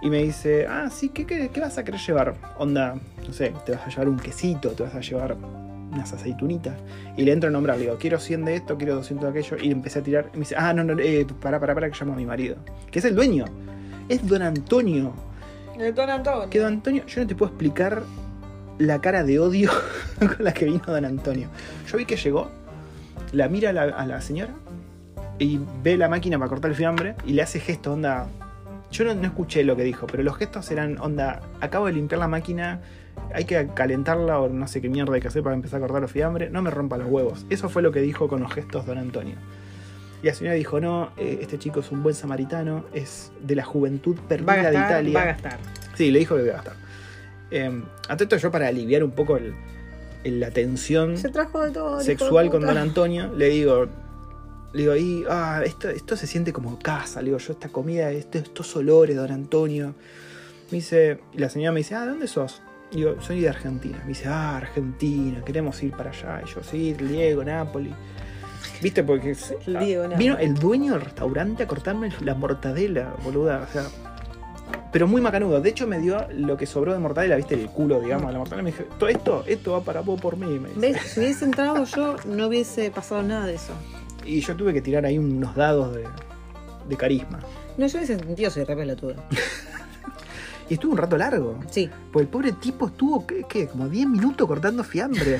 y me dice, ah, sí, ¿qué, qué, qué vas a querer llevar? Onda, no sé, te vas a llevar un quesito, te vas a llevar unas aceitunitas. Y le entro a nombrar, le digo, quiero 100 de esto, quiero 200 de aquello. Y empecé a tirar. Y me dice, ah, no, no, eh, pará, pará, pará, que llamo a mi marido. Que es el dueño. Es don Antonio. El Don Antonio. Que Don Antonio, yo no te puedo explicar la cara de odio con la que vino Don Antonio. Yo vi que llegó, la mira a la, a la señora y ve la máquina para cortar el fiambre y le hace gesto, onda. Yo no, no escuché lo que dijo, pero los gestos eran, onda, acabo de limpiar la máquina, hay que calentarla o no sé qué mierda hay que hacer para empezar a cortar los fiambre, no me rompa los huevos. Eso fue lo que dijo con los gestos Don Antonio. Y la señora dijo, no, eh, este chico es un buen samaritano, es de la juventud perdida de Italia. va a gastar. Sí, le dijo que iba a gastar. Eh, ante esto yo para aliviar un poco el- el- la tensión Se trajo de todo. el hijo sexual de con. Don Antonio, le digo, le digo, y, ah, esto, esto se siente como casa, le digo, yo esta comida, este- estos olores, Don Antonio. Me dice, y la señora me dice, ah, ¿de dónde sos? Digo, soy de Argentina. Me dice, ah, Argentina, queremos ir para allá. Y yo, sí, Diego, Nápoli. ¿Viste? Porque El Diego, ah, vino el dueño del restaurante a cortarme la mortadela, boluda. O sea, pero muy macanudo. De hecho, me dio lo que sobró de mortadela, ¿viste? El culo, digamos, la mortadela. Me dije, todo esto, esto va para vos por mí. Me dice. ¿Ves? Si hubiese entrado yo, no hubiese pasado nada de eso. Y yo tuve que tirar ahí unos dados de, de carisma. No, yo hubiese sentido soy re pelotuda. Y estuvo un rato largo. Sí. Pues el pobre tipo estuvo, ¿qué? qué? Como 10 minutos cortando fiambre.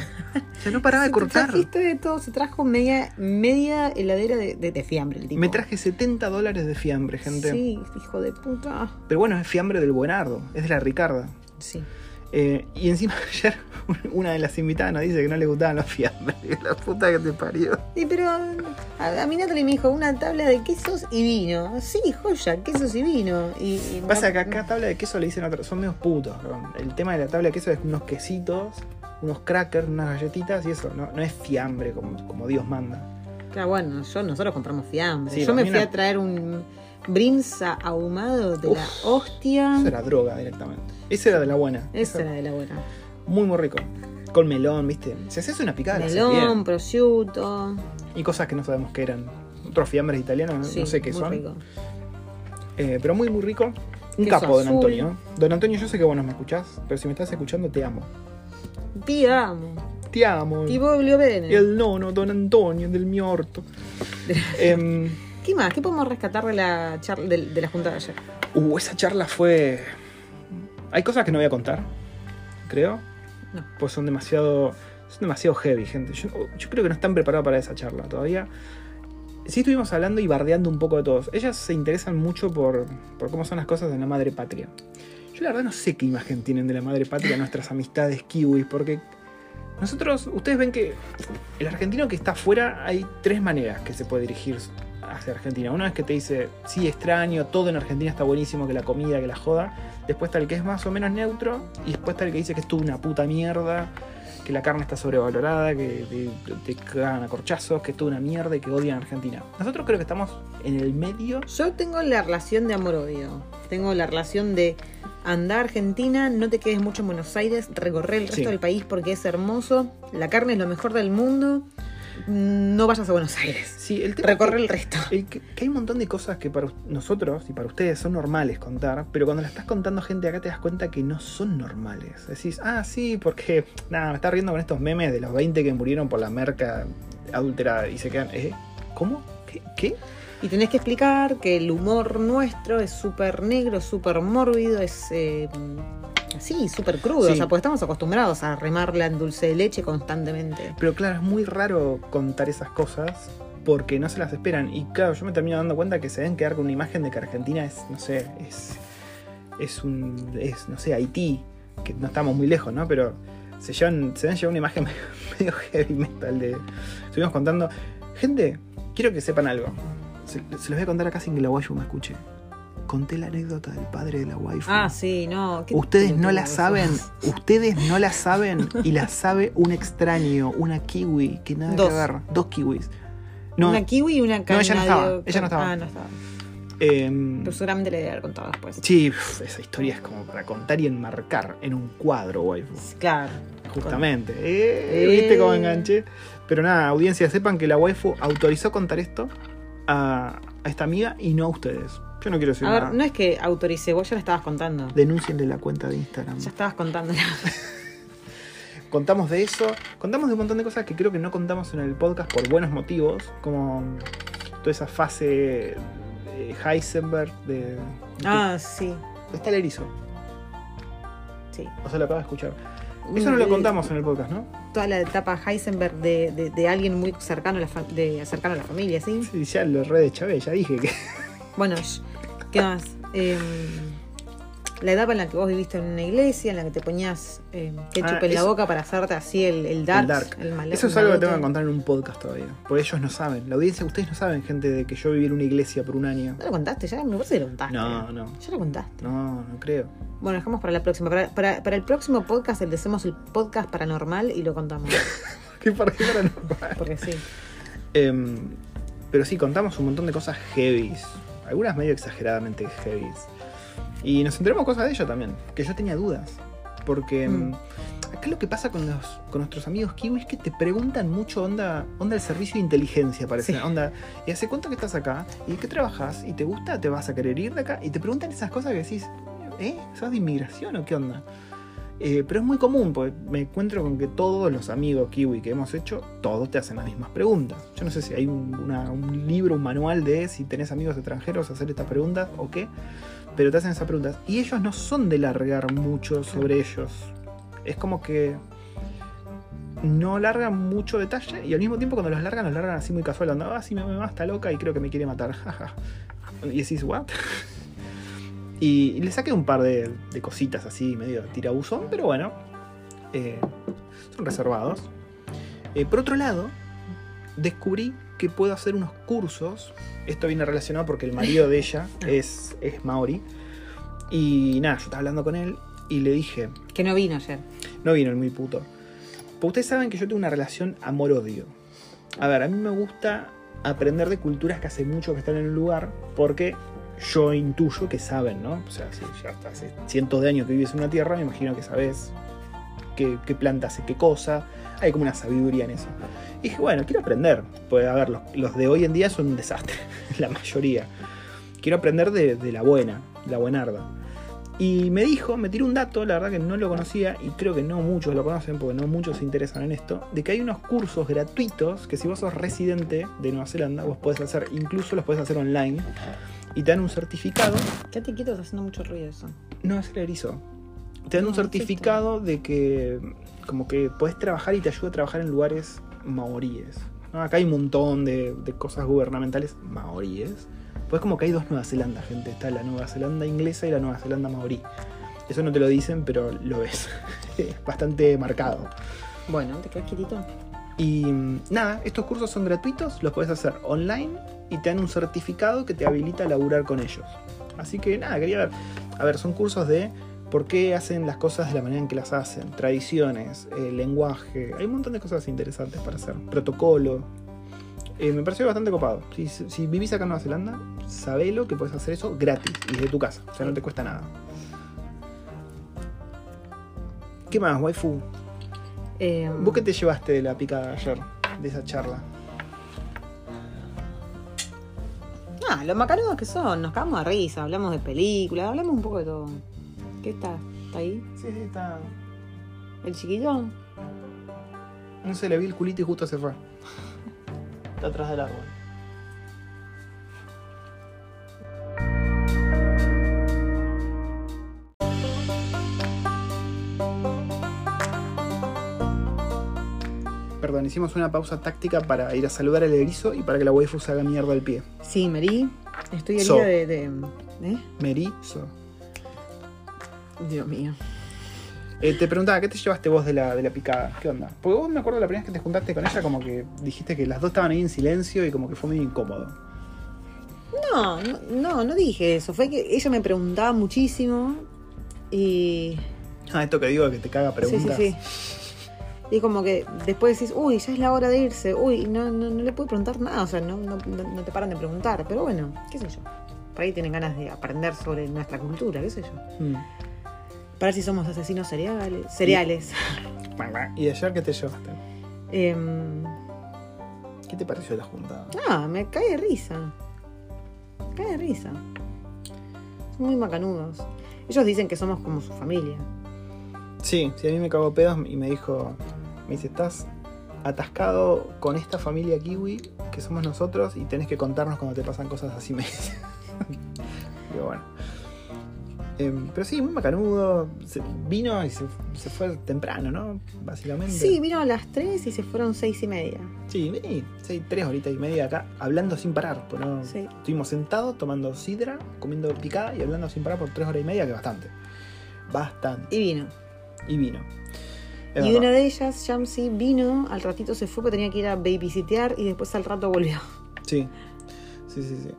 O sea, no paraba de cortar. trajiste de todo, se trajo media, media heladera de, de, de fiambre el tipo. Me traje 70 dólares de fiambre, gente. Sí, hijo de puta. Pero bueno, es fiambre del Buenardo, es de la Ricarda. Sí. Eh, y encima ayer una de las invitadas nos dice que no le gustaban los fiambres. La puta que te parió. Sí, pero a, a mí Natalie me dijo una tabla de quesos y vino. Sí, joya, quesos y vino. Y, y Pasa no- que acá tabla de queso le dicen otros, son medios putos. cabrón. El tema de la tabla de queso es unos quesitos, unos crackers, unas galletitas y eso. No, no es fiambre como, como Dios manda. Claro, bueno, yo, nosotros compramos fiambre. Sí, yo me fui a- a traer un brinza ahumado de la hostia. Eso era droga directamente. Esa era de la buena. Esa era de la buena. Muy, muy rico. Con melón, ¿viste? Si haces una picada, Melón, prosciutto. Y cosas que no sabemos qué eran. Otros fiambres italianos, no, Sí, no sé qué muy son. rico. Eh, pero muy, muy rico. Un Queso capo, don azul. Antonio. Don Antonio, yo sé que vos no me escuchás, pero si me estás escuchando, te amo. Ti amo. Te amo. Ti voglio bene. El nono, don Antonio, del mi orto. Em, ¿Qué más? ¿Qué podemos rescatar de la charla de, de la junta de ayer? uh, esa charla fue. Hay cosas que no voy a contar, creo. No. Pues son demasiado. Son demasiado heavy, gente. Yo, yo creo que no están preparados para esa charla todavía. Sí estuvimos hablando y bardeando un poco de todos. Ellas se interesan mucho por, por cómo son las cosas de la madre patria. Yo la verdad no sé qué imagen tienen de la madre patria nuestras amistades kiwis, porque nosotros, ustedes ven que el argentino que está afuera hay tres maneras que se puede dirigir hacia Argentina. Una es que te dice, sí, extraño, todo en Argentina está buenísimo, que la comida, que la joda. Después está el que es más o menos neutro. Y después está el que dice que es toda una puta mierda, que la carne está sobrevalorada, que te, te cagan a corchazos, que es toda una mierda y que odian a Argentina. Nosotros creo que estamos en el medio. Yo tengo la relación de amor-odio. Tengo la relación de andar a Argentina, no te quedes mucho en Buenos Aires, recorrer el resto Sí. del país porque es hermoso, la carne es lo mejor del mundo, no vayas a Buenos Aires. Sí, el Recorre que- el resto. el que, que hay un montón de cosas que para nosotros y para ustedes son normales contar, pero cuando la estás contando a gente acá te das cuenta que no son normales. Decís, ah, sí, porque nada, me está riendo con estos memes de los 20 que murieron por la merca adulterada y se quedan, ¿eh? ¿Cómo? ¿Qué? ¿Qué? Y tenés que explicar que el humor nuestro es súper negro, súper mórbido, es eh, así, súper crudo. Sí. O sea, porque estamos acostumbrados a remarla en dulce de leche constantemente. Pero claro, es muy raro contar esas cosas porque no se las esperan. Y claro, yo me termino dando cuenta que se deben quedar con una imagen de que Argentina es, no sé, es, es un, es, no sé, Haití, que no estamos muy lejos, ¿no? Pero se, llevan, se deben llevar una imagen medio, medio heavy metal de... Estuvimos contando... Gente, quiero que sepan algo. Se, se los voy a contar acá sin que la waifu me escuche. Conté la anécdota del padre de la waifu. Ah, sí, no. Ustedes no la saben, ustedes no la saben y la sabe un extraño, una kiwi, que nada Dos. que ver, dos kiwis. No, Una kiwi y una No, ella no estaba, ella no estaba. Ah, no estaba. em, Pero seguramente le haber contado después. sí, uf, esa historia es como para contar y enmarcar en un cuadro, waifu. Claro. Justamente. Eh, Eh. ¿Viste cómo enganché? Pero nada, audiencia, sepan que la waifu autorizó contar esto a, a esta amiga y no a ustedes. Yo no quiero decir A ver, nada. no es que autorice, vos ya la estabas contando. Denuncienle la cuenta de Instagram. Ya estabas contando. Contamos de eso, contamos de un montón de cosas que creo que no contamos en el podcast por buenos motivos, como toda esa fase de Heisenberg de... ah, sí. Está el erizo, Sí. o sea, lo acabo de escuchar. Eso no lo Eh, contamos en el podcast, ¿no? Toda la etapa Heisenberg de, de, de alguien muy cercano a, la fa- de, cercano a la familia, ¿sí? Sí, ya lo re de Chávez, ya dije que... Bueno, ¿qué más? Em, la etapa en la que vos viviste en una iglesia, en la que te ponías eh, ketchup Ah, en la boca para hacerte así el, el dark. el dark. el malo- Eso es algo que tengo que contar en un podcast todavía, porque ellos no saben, la audiencia, ustedes no saben, gente, de que yo viví en una iglesia por un año. ¿No lo contaste? Ya me parece que lo contaste. No, no, Ya lo contaste. no, no creo. Bueno, dejamos para la próxima. Para, para, para el próximo podcast, el hacemos el podcast paranormal y lo contamos. ¿Qué para qué para no? Porque sí. Em, pero sí, contamos un montón de cosas heavies. Algunas medio exageradamente heavies. Y nos enteramos cosas de ella también, que yo tenía dudas. Porque Mm. acá lo que pasa con, los, con nuestros amigos kiwis es que te preguntan mucho onda, onda el servicio de inteligencia, parece. Sí. Onda, ¿y hace cuánto que estás acá? ¿Y de qué trabajas? ¿Y te gusta? ¿Te vas a querer ir de acá? Y te preguntan esas cosas que decís, ¿eh? ¿Sos de inmigración o qué onda? Eh, pero es muy común, porque me encuentro con que todos los amigos kiwi que hemos hecho, todos te hacen las mismas preguntas. Yo no sé si hay un, una- un libro, un manual de si tenés amigos extranjeros hacer estas preguntas o qué, pero te hacen esas preguntas. Y ellos no son de largar mucho sobre ellos. Es como que no largan mucho detalle y al mismo tiempo cuando los largan, los largan así muy casual. Anda, ah, sí, mi mamá está loca y creo que me quiere matar. y decís, ¿what? Y, y le saqué un par de, de cositas así, medio tirabuzón, pero bueno, eh, son reservados. Eh, por otro lado, descubrí que puedo hacer unos cursos. Esto viene relacionado porque el marido de ella es, es Maori. Y nada, yo estaba hablando con él y le dije, Que no vino ayer. no vino el muy puto. Pues ustedes saben que yo tengo una relación amor-odio. A ver, a mí me gusta aprender de culturas que hace mucho que están en un lugar porque yo intuyo que saben, ¿no? O sea, si ya hasta hace cientos de años que vives en una tierra, me imagino que sabes qué, planta hace qué cosa. Hay como una sabiduría en eso. Y dije, bueno, quiero aprender. Pues a ver, los, los de hoy en día son un desastre, la mayoría. Quiero aprender de, de la buena, la buenarda. Y me dijo, me tiró un dato, la verdad que no lo conocía y creo que no muchos lo conocen porque no muchos se interesan en esto, de que hay unos cursos gratuitos que si vos sos residente de Nueva Zelanda, vos podés hacer, incluso los podés hacer online y te dan un certificado. Quédate quieto, está haciendo mucho ruido eso. No, es el erizo. Te dan No, un certificado de que como que podés trabajar y te ayuda a trabajar en lugares maoríes. ¿no? Acá hay un montón de, de cosas gubernamentales maoríes. Pues como que hay dos Nueva Zelanda, gente. Está la Nueva Zelanda inglesa y la Nueva Zelanda maorí. Eso no te lo dicen, pero lo ves. Es bastante marcado. Bueno, ¿te quedas quietito? Y mm, nada, estos cursos son gratuitos, los puedes hacer online y te dan un certificado que te habilita a laburar con ellos. Así que nada, quería ver. A ver, son cursos de por qué hacen las cosas de la manera en que las hacen, tradiciones, eh, lenguaje, hay un montón de cosas interesantes para hacer, protocolo. Eh, me pareció bastante copado. Si, si vivís acá en Nueva Zelanda, sabelo que puedes hacer eso gratis y desde tu casa, o sea, no te cuesta nada. ¿Qué más, waifu? Eh, ¿Vos qué te llevaste de la picada ayer, de esa charla? Ah, los macanudos que son, nos cagamos de risa, hablamos de películas, hablamos un poco de todo. ¿Qué está? ¿Está ahí? Sí, sí, está. ¿El chiquillo? No sé, le vi el culito y justo se fue. Está atrás del árbol. Perdón, hicimos una pausa táctica para ir a saludar al erizo y para que la waifu se haga mierda al pie. Sí, Mary. Estoy herida So. de, de- ¿Eh? Merizo. Dios mío. Eh, te preguntaba, ¿qué te llevaste vos de la, de la picada? ¿Qué onda? Porque vos me acuerdo la primera vez que te juntaste con ella, como que dijiste que las dos estaban ahí en silencio y como que fue medio incómodo. No, no, no, no dije eso. Fue que ella me preguntaba muchísimo y. Ah, esto que digo que te caga preguntas. Sí, sí, sí. Y como que después decís, uy, ya es la hora de irse, uy, no, no, no le puedo preguntar nada, o sea, no, no, no- te paran de preguntar, pero bueno, qué sé yo. Por ahí tienen ganas de aprender sobre nuestra cultura, qué sé yo. Mm. Para ver si somos asesinos cereales. Cereales. ¿Y ayer qué te llevaste? Em, ¿Qué te pareció la junta? ah, me cae de risa. Me cae de risa. Son muy macanudos. Ellos dicen que somos como su familia. Sí, sí, a mí me cagó pedos y me dijo, me dice, estás atascado con esta familia kiwi que somos nosotros y tenés que contarnos cuando te pasan cosas así, me dice. Digo, bueno. Em, pero sí, muy macanudo. Se- vino y se, se fue temprano, ¿no? Básicamente. Sí, vino a las 3 y se fueron seis y media. Sí, vení, sí, tres horitas y media acá, hablando sin parar. pues no- Sí. Estuvimos sentados tomando sidra, comiendo picada y hablando sin parar por tres horas y media, que bastante. Bastante. Y vino. Y vino. Es y verdad. una de ellas, Shamsi, vino, al ratito se fue porque tenía que ir a babysitear y después al rato volvió. Sí, sí, sí, sí.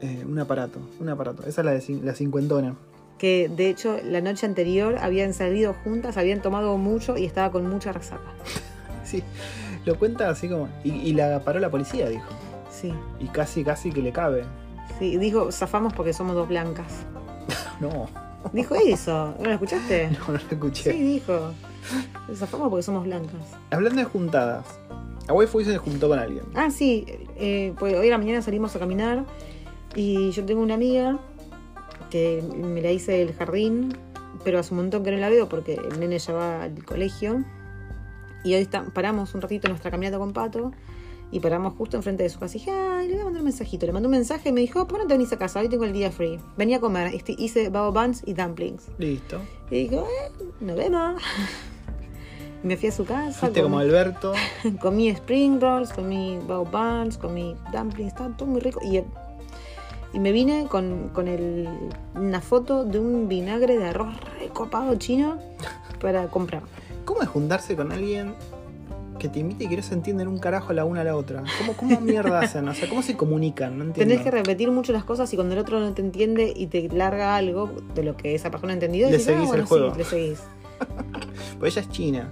Eh, un aparato, un aparato. Esa es la de la cincuentona. Que de hecho la noche anterior habían salido juntas, habían tomado mucho y estaba con mucha resaca. Sí, lo cuenta así como. Y, y la paró la policía, dijo. Sí, Y casi, casi que le cabe. sí. Dijo, zafamos porque somos dos blancas. No, Dijo eso, ¿no lo escuchaste? no, no lo escuché. Sí, dijo. Zafamos porque somos blancas. Hablando de juntadas, a Waifu se juntó con alguien. Ah, sí, eh, pues hoy a la mañana salimos a caminar y yo tengo una amiga que me la hice del jardín, pero hace un montón que no la veo porque el nene ya va al colegio. Y hoy está- paramos un ratito nuestra caminata con Pato Y paramos justo enfrente de su casa y dije, ay, le voy a mandar un mensajito. Le mandé un mensaje y me dijo, ¿por qué no te venís a casa? Hoy tengo el día free. Venía a comer. Este, hice babo buns y dumplings. Listo. Y digo, eh, nos vemos. Me fui a su casa. Fuiste como comí- Alberto. comí spring rolls, comí bao buns, comí dumplings, estaba todo muy rico. Y, y me vine con, con el- una foto de un vinagre de arroz recopado chino para comprar. ¿Cómo es juntarse con alguien que te imita y que no se entienden un carajo la una a la otra? ¿Cómo, cómo mierda hacen? O sea, ¿cómo se comunican? No entiendo. Tenés que repetir mucho las cosas y cuando el otro no te entiende y te larga algo de lo que esa persona ha entendido, Le decís, seguís ah, bueno, el juego". sí, le seguís. Pues ella es china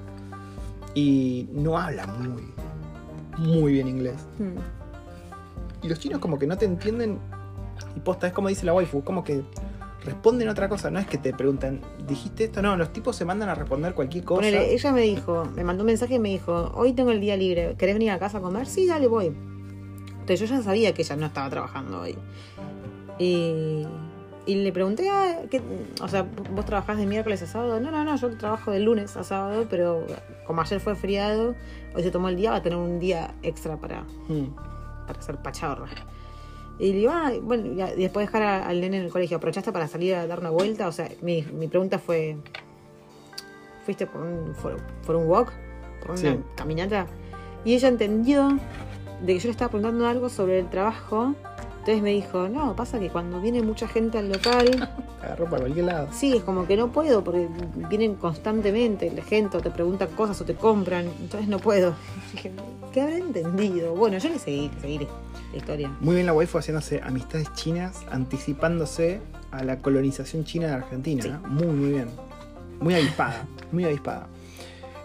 y no habla muy, muy bien inglés. Hmm. Y los chinos como que no te entienden y posta, es como dice la waifu, como que responden otra cosa, no es que te preguntan, ¿dijiste esto? No, los tipos se mandan a responder cualquier cosa. Ponele, ella me dijo, me mandó un mensaje y me dijo, hoy tengo el día libre, ¿querés venir a casa a comer? Sí, dale, voy. Entonces yo ya sabía que ella no estaba trabajando hoy. Y, y le pregunté, ah, ¿qué- o sea, ¿vos trabajás de miércoles a sábado? No, no, no, yo trabajo de lunes a sábado, pero como ayer fue feriado, hoy se tomó el día, va a tener un día extra para, Mm. para hacer pachorra. Y le digo, ah, bueno, y después de dejar a- al nene en el colegio, ¿aprovechaste para salir a dar una vuelta? O sea, mi, mi pregunta fue, ¿fuiste por un, for, for un walk? ¿Por una Sí. caminata? Y ella entendió de que yo le estaba preguntando algo sobre el trabajo. Entonces me dijo, no, pasa que cuando viene mucha gente al local, Agarró para cualquier lado. sí, es como que no puedo porque vienen constantemente la gente o te preguntan cosas o te compran, entonces no puedo. Dije, ¿qué habrá entendido? Bueno, yo le seguí, le seguí la historia. Muy bien la waifu haciéndose amistades chinas, anticipándose a la colonización china de Argentina. Sí. ¿eh? Muy, muy bien. Muy avispada, muy avispada.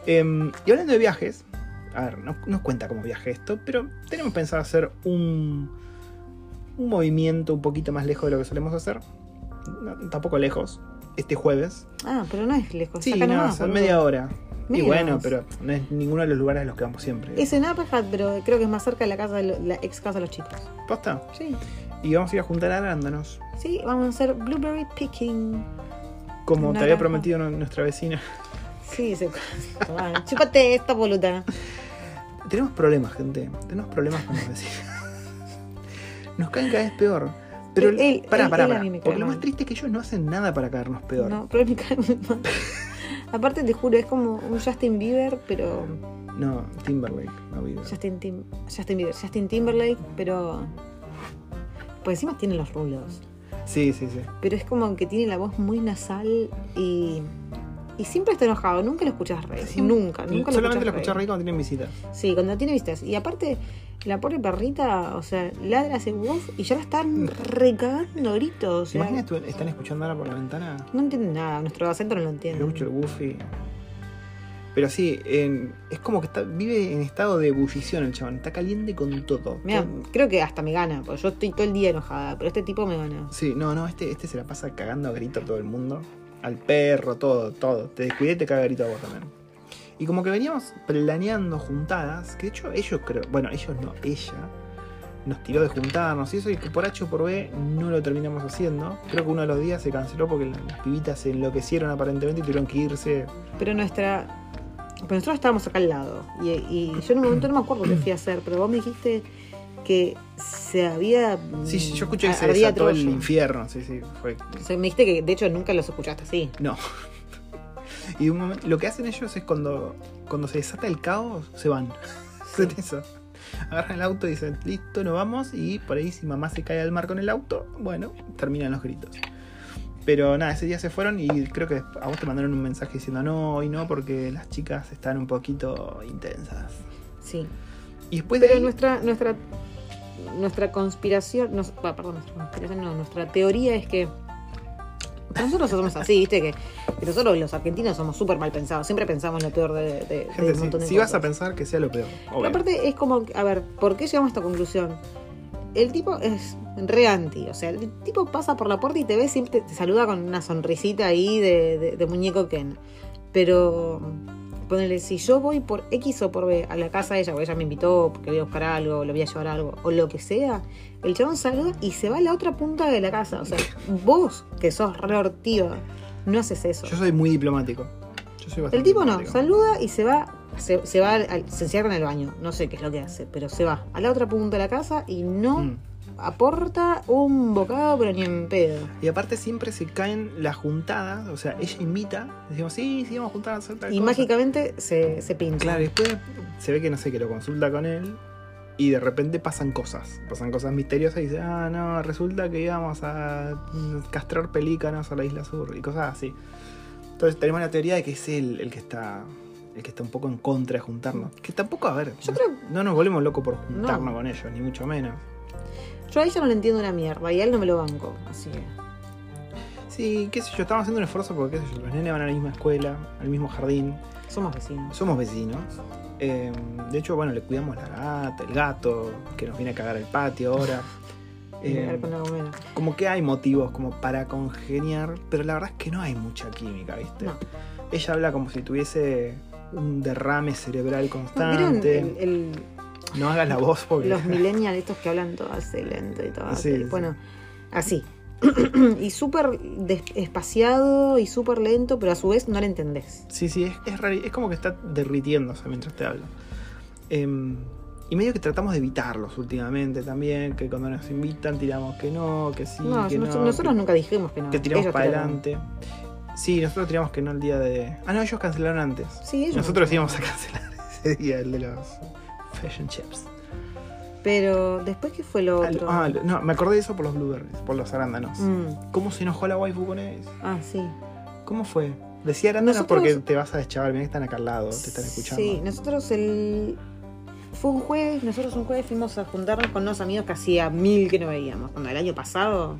Em, y hablando de viajes, a ver, no nos cuenta como viaje esto, pero tenemos pensado hacer un, un movimiento un poquito más lejos de lo que solemos hacer. No, tampoco lejos, este jueves. Ah, pero no es lejos. Sí, no, nomás, son media hora. Y bueno, pero no es ninguno de los lugares a los que vamos siempre. Es en Hat, pero creo que es más cerca de la casa de lo- la ex casa de los chicos. ¿Posta? Sí. Y vamos a ir a juntar arándanos. Sí, vamos a hacer blueberry picking. Como te había prometido nu- nuestra vecina. Sí, se... Chúpate esta boluda. Tenemos problemas, gente. Tenemos problemas con los vecinos. Nos caen cada vez peor. Pero, Él- él- pará, él Porque lo más triste es que ellos no hacen nada para caernos peor. No, pero me cae muy mal. Aparte, te juro, es como un Justin Bieber, pero. No, Timberlake, no Bieber. Justin, Tim... Justin Bieber, Justin Timberlake, pero. Pues encima tiene los rulos. Sí, sí, sí. Pero es como que tiene la voz muy nasal y. Y siempre está enojado, nunca lo escuchas reír. Sí, nunca, nunca Solamente lo lo escuché reír cuando tienen visitas. Sí, cuando tiene vistas. Y aparte, la pobre perrita, o sea, ladra, hace woof y ya la están recagando gritos. O ¿Se sea, imaginas tú están escuchando ahora por la ventana? no entienden nada, nuestro acento no lo entiende. Escucho el Goofy. Pero sí, en- es como que está, vive en estado de ebullición el chabón. Está caliente con todo. Mira, creo que hasta me gana, porque yo estoy todo el día enojada, pero este tipo me gana. Sí, no, no, este, este se la pasa cagando a grito a todo el mundo. Al perro, todo, todo. Te descuidé y te caga grito a vos también. Y como que veníamos planeando juntadas, que de hecho ellos creo, bueno, ellos no, ella nos tiró de juntarnos y eso, y que por H o por B no lo terminamos haciendo. Creo que uno de los días se canceló porque la- las pibitas se enloquecieron aparentemente y tuvieron que irse. Pero nuestra. Pero nosotros estábamos acá al lado. Y, y yo en un momento no me acuerdo qué fui a hacer, pero vos me dijiste que se había. Sí, sí, yo escuché que se desató el infierno, sí, sí, fue O sea, me dijiste que de hecho nunca los escuchaste así. No. Y un momento- lo que hacen ellos es cuando, cuando se desata el caos, se van. Sí. Eso. Agarran el auto y dicen, listo, nos vamos. Y por ahí, si mamá se cae al mar con el auto, bueno, terminan los gritos. Pero nada, ese día se fueron y creo que a vos te mandaron un mensaje diciendo no, hoy no, porque las chicas están un poquito intensas. Sí. Y después de Pero ahí, nuestra, nuestra, nuestra conspiración, nos- perdón, nuestra conspiración no, nuestra teoría es que nosotros somos así, viste, que, que nosotros los argentinos somos súper mal pensados, siempre pensamos lo peor de, de- de gente, un si, montón de si vas cosas. a pensar que sea lo peor. Pero aparte es como, a ver, ¿por qué llegamos a esta conclusión? El tipo es re anti, o sea, el tipo pasa por la puerta y te ve, siempre te, te saluda con una sonrisita ahí de, de- de muñeco Ken. Pero, ponele, si yo voy por X o por B a la casa de ella, porque ella me invitó, porque voy a buscar algo, le voy a llevar algo, o lo que sea, el chabón saluda y se va a la otra punta de la casa. O sea, vos, que sos re hortiva, no haces eso. Yo soy muy diplomático. Yo soy bastante El tipo no, saluda y se va se, se va, al- se encierra en el baño. No sé qué es lo que hace, pero se va a la otra punta de la casa y no Mm. Aporta un bocado, pero ni en pedo. Y aparte siempre se caen las juntadas, o sea, ella invita, decimos, sí, sí, vamos a juntar a hacer tal Y cosa". mágicamente se, se pincha. Claro, y después se ve que no sé, que lo consulta con él y de repente pasan cosas, pasan cosas misteriosas y dice, ah, no, resulta que íbamos a castrar pelícanos a la isla sur y cosas así. Entonces tenemos la teoría de que es él el que está el que está un poco en contra de juntarnos. Que tampoco, a ver, Yo no, creo- no nos volvemos locos por juntarnos No. con ellos, ni mucho menos. Yo a ella no le entiendo una mierda y a él no me lo banco. Así que. Sí, qué sé yo, estamos haciendo un esfuerzo porque, qué sé yo, los nenes van a la misma escuela, al mismo jardín, Somos vecinos. somos vecinos. Eh, de hecho, bueno, le cuidamos la gata, el gato, que nos viene a cagar el patio ahora. Eh, como que hay motivos como para congeniar, pero la verdad es que no hay mucha química, ¿viste? No. Ella habla como si tuviese un derrame cerebral ¿No ¿Vieron constante. el- el- No hagas la voz porque. los millennials estos que hablan todo así lento y todo Sí, así? sí. Bueno, así. y súper espaciado y súper lento, pero a su vez no le entendés. Sí, sí, es, es, rari- es como que está derritiéndose mientras te habla. Em, y medio que tratamos de evitarlos últimamente también, que cuando nos invitan tiramos que no, que sí, no, que nos- no. nosotros que, nunca dijimos que no. que tiramos Ellos para adelante. Sí, nosotros tiramos que no el día de. Ah, no, ellos cancelaron antes. Sí, ellos Nosotros no. íbamos a cancelar ese día, el de los chips. Pero después, ¿qué fue lo Ah, otro? ah, no, me acordé de eso por los blueberries, por los arándanos. Mm, ¿Cómo se enojó la waifu con eso? Ah, sí. ¿Cómo fue? Decía arándanos Nosotros- porque te vas a deschavar, bien que están acá al lado, te están escuchando. Sí, nosotros el. Fue un jueves, nosotros un jueves fuimos a juntarnos con unos amigos que hacía mil que no veíamos. Cuando el año pasado,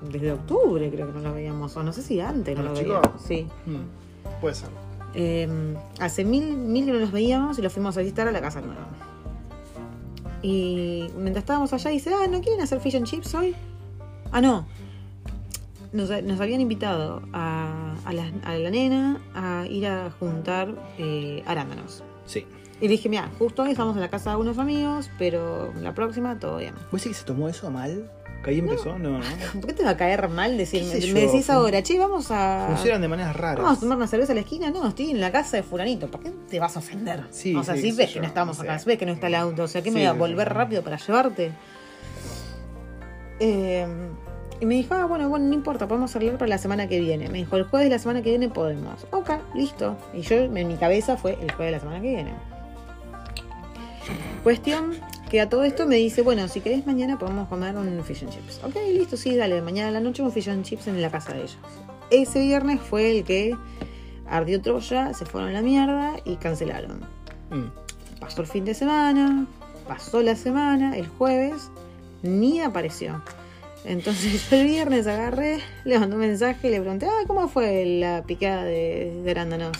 desde octubre creo que no lo veíamos, o no sé si antes no ¿Con lo los chicos? veíamos. Sí. Mm, puede ser. Eh, hace mil, mil que no nos veíamos y los fuimos a visitar a la casa nueva. Y mientras estábamos allá dice, ah, ¿no quieren hacer fish and chips hoy? Ah, no. Nos, nos habían invitado a, a la, a la nena a ir a juntar eh, arándanos. Sí. Y dije, mira, justo hoy estamos en la casa de unos amigos, pero la próxima todo bien. ¿Vos decís que se tomó eso mal? ¿Que ahí empezó? No, no. ¿Por qué te va a caer mal decirme? ¿Qué sé Me decís ahora, che, vamos a... Funcionan de maneras raras. Vamos a tomar una cerveza a la esquina. No, estoy en la casa de fulanito. ¿Por qué te vas a ofender? Sí, o sea, sí, si ves que no estamos acá, ves que no está el auto, o sea, ¿qué me voy a volver rápido para llevarte? Eh, y me dijo, ah, bueno, bueno, no importa, podemos hablar para la semana que viene. Me dijo, el jueves de la semana que viene podemos. Ok, listo. Y yo, en mi cabeza fue el jueves de la semana que viene. Cuestión que a todo esto me dice, bueno, si querés mañana podemos comer un fish and chips. Ok, listo, sí, dale, mañana a la noche un fish and chips en la casa de ellos. Ese viernes fue el que ardió Troya, se fueron a la mierda y cancelaron. Mm. Pasó el fin de semana, pasó la semana, el jueves, ni apareció. Entonces el viernes agarré, le mandé un mensaje y le pregunté, ah, ¿cómo fue la picada de, de arándanos?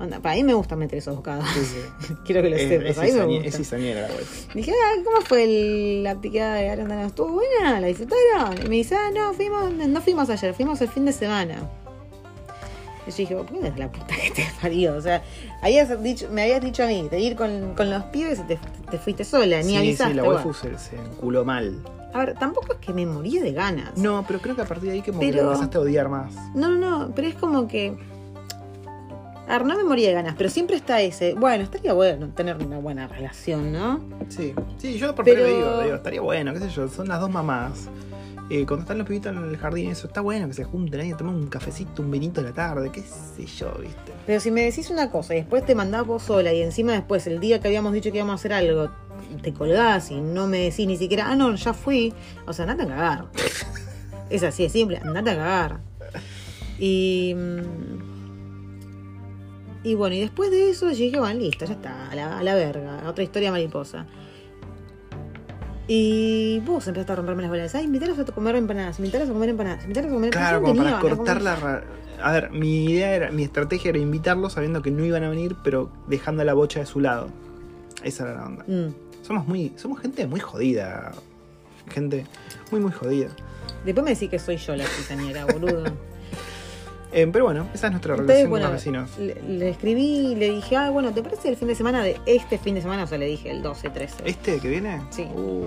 Onda, para mí me gusta meter esos bocados. Sí, sí. Quiero que lo sepas, es, me gusta. es la waifu. Dije, ah, ¿cómo fue el- la picada de arándanos? ¿Estuvo buena? ¿La disfrutaron? Y me dice, ah, no, fuimos, no fuimos ayer, fuimos el fin de semana. Y yo dije, ¿por qué es la puta que te parió? O sea, habías dicho, me habías dicho a mí de ir con, con los pibes y te, te fuiste sola, ni sí, avisaste. sí, la bueno. waifu se, se enculó mal. A ver, tampoco es que me moría de ganas. No, pero creo que a partir de ahí que Pero- lo empezaste a odiar más. No, no, no, pero es como que. A ver, no me moría de ganas, pero siempre está ese. Bueno, estaría bueno tener una buena relación, ¿no? Sí, sí, yo por Pero- digo, digo, estaría bueno, qué sé yo, son las dos mamás. Eh, cuando están los pibitos en el jardín, eso está bueno que se junten ahí a tomar un cafecito, un vinito de la tarde, qué sé yo, viste. Pero si me decís una cosa y después te mandás vos sola y encima después, el día que habíamos dicho que íbamos a hacer algo, te colgás y no me decís ni siquiera, ah, no, ya fui. O sea, andate a cagar. Es así de simple, andate a cagar. Y. Y bueno, y después de eso dije, bueno, listo, ya está, a la, a la verga, otra historia mariposa. Y vos empezaste a romperme las bolas. Ay, invitarlos a comer empanadas, invitarlos a comer empanadas, invitarlos a comer Claro, Yo como para cortar la... ra- A ver, mi idea era, mi estrategia era invitarlos sabiendo que no iban a venir, pero dejando la bocha de su lado. Esa era la onda. Mm. Somos muy, somos gente muy jodida. Gente muy, muy jodida. Después me decís que soy yo la cizañera, boludo. Eh, pero bueno, esa es nuestra Entonces, relación bueno, con los vecinos. le, le escribí y le dije, ah, bueno, ¿te parece el fin de semana de este fin de semana? O sea, le dije el 12, 13. ¿Este que viene? Sí. Uh,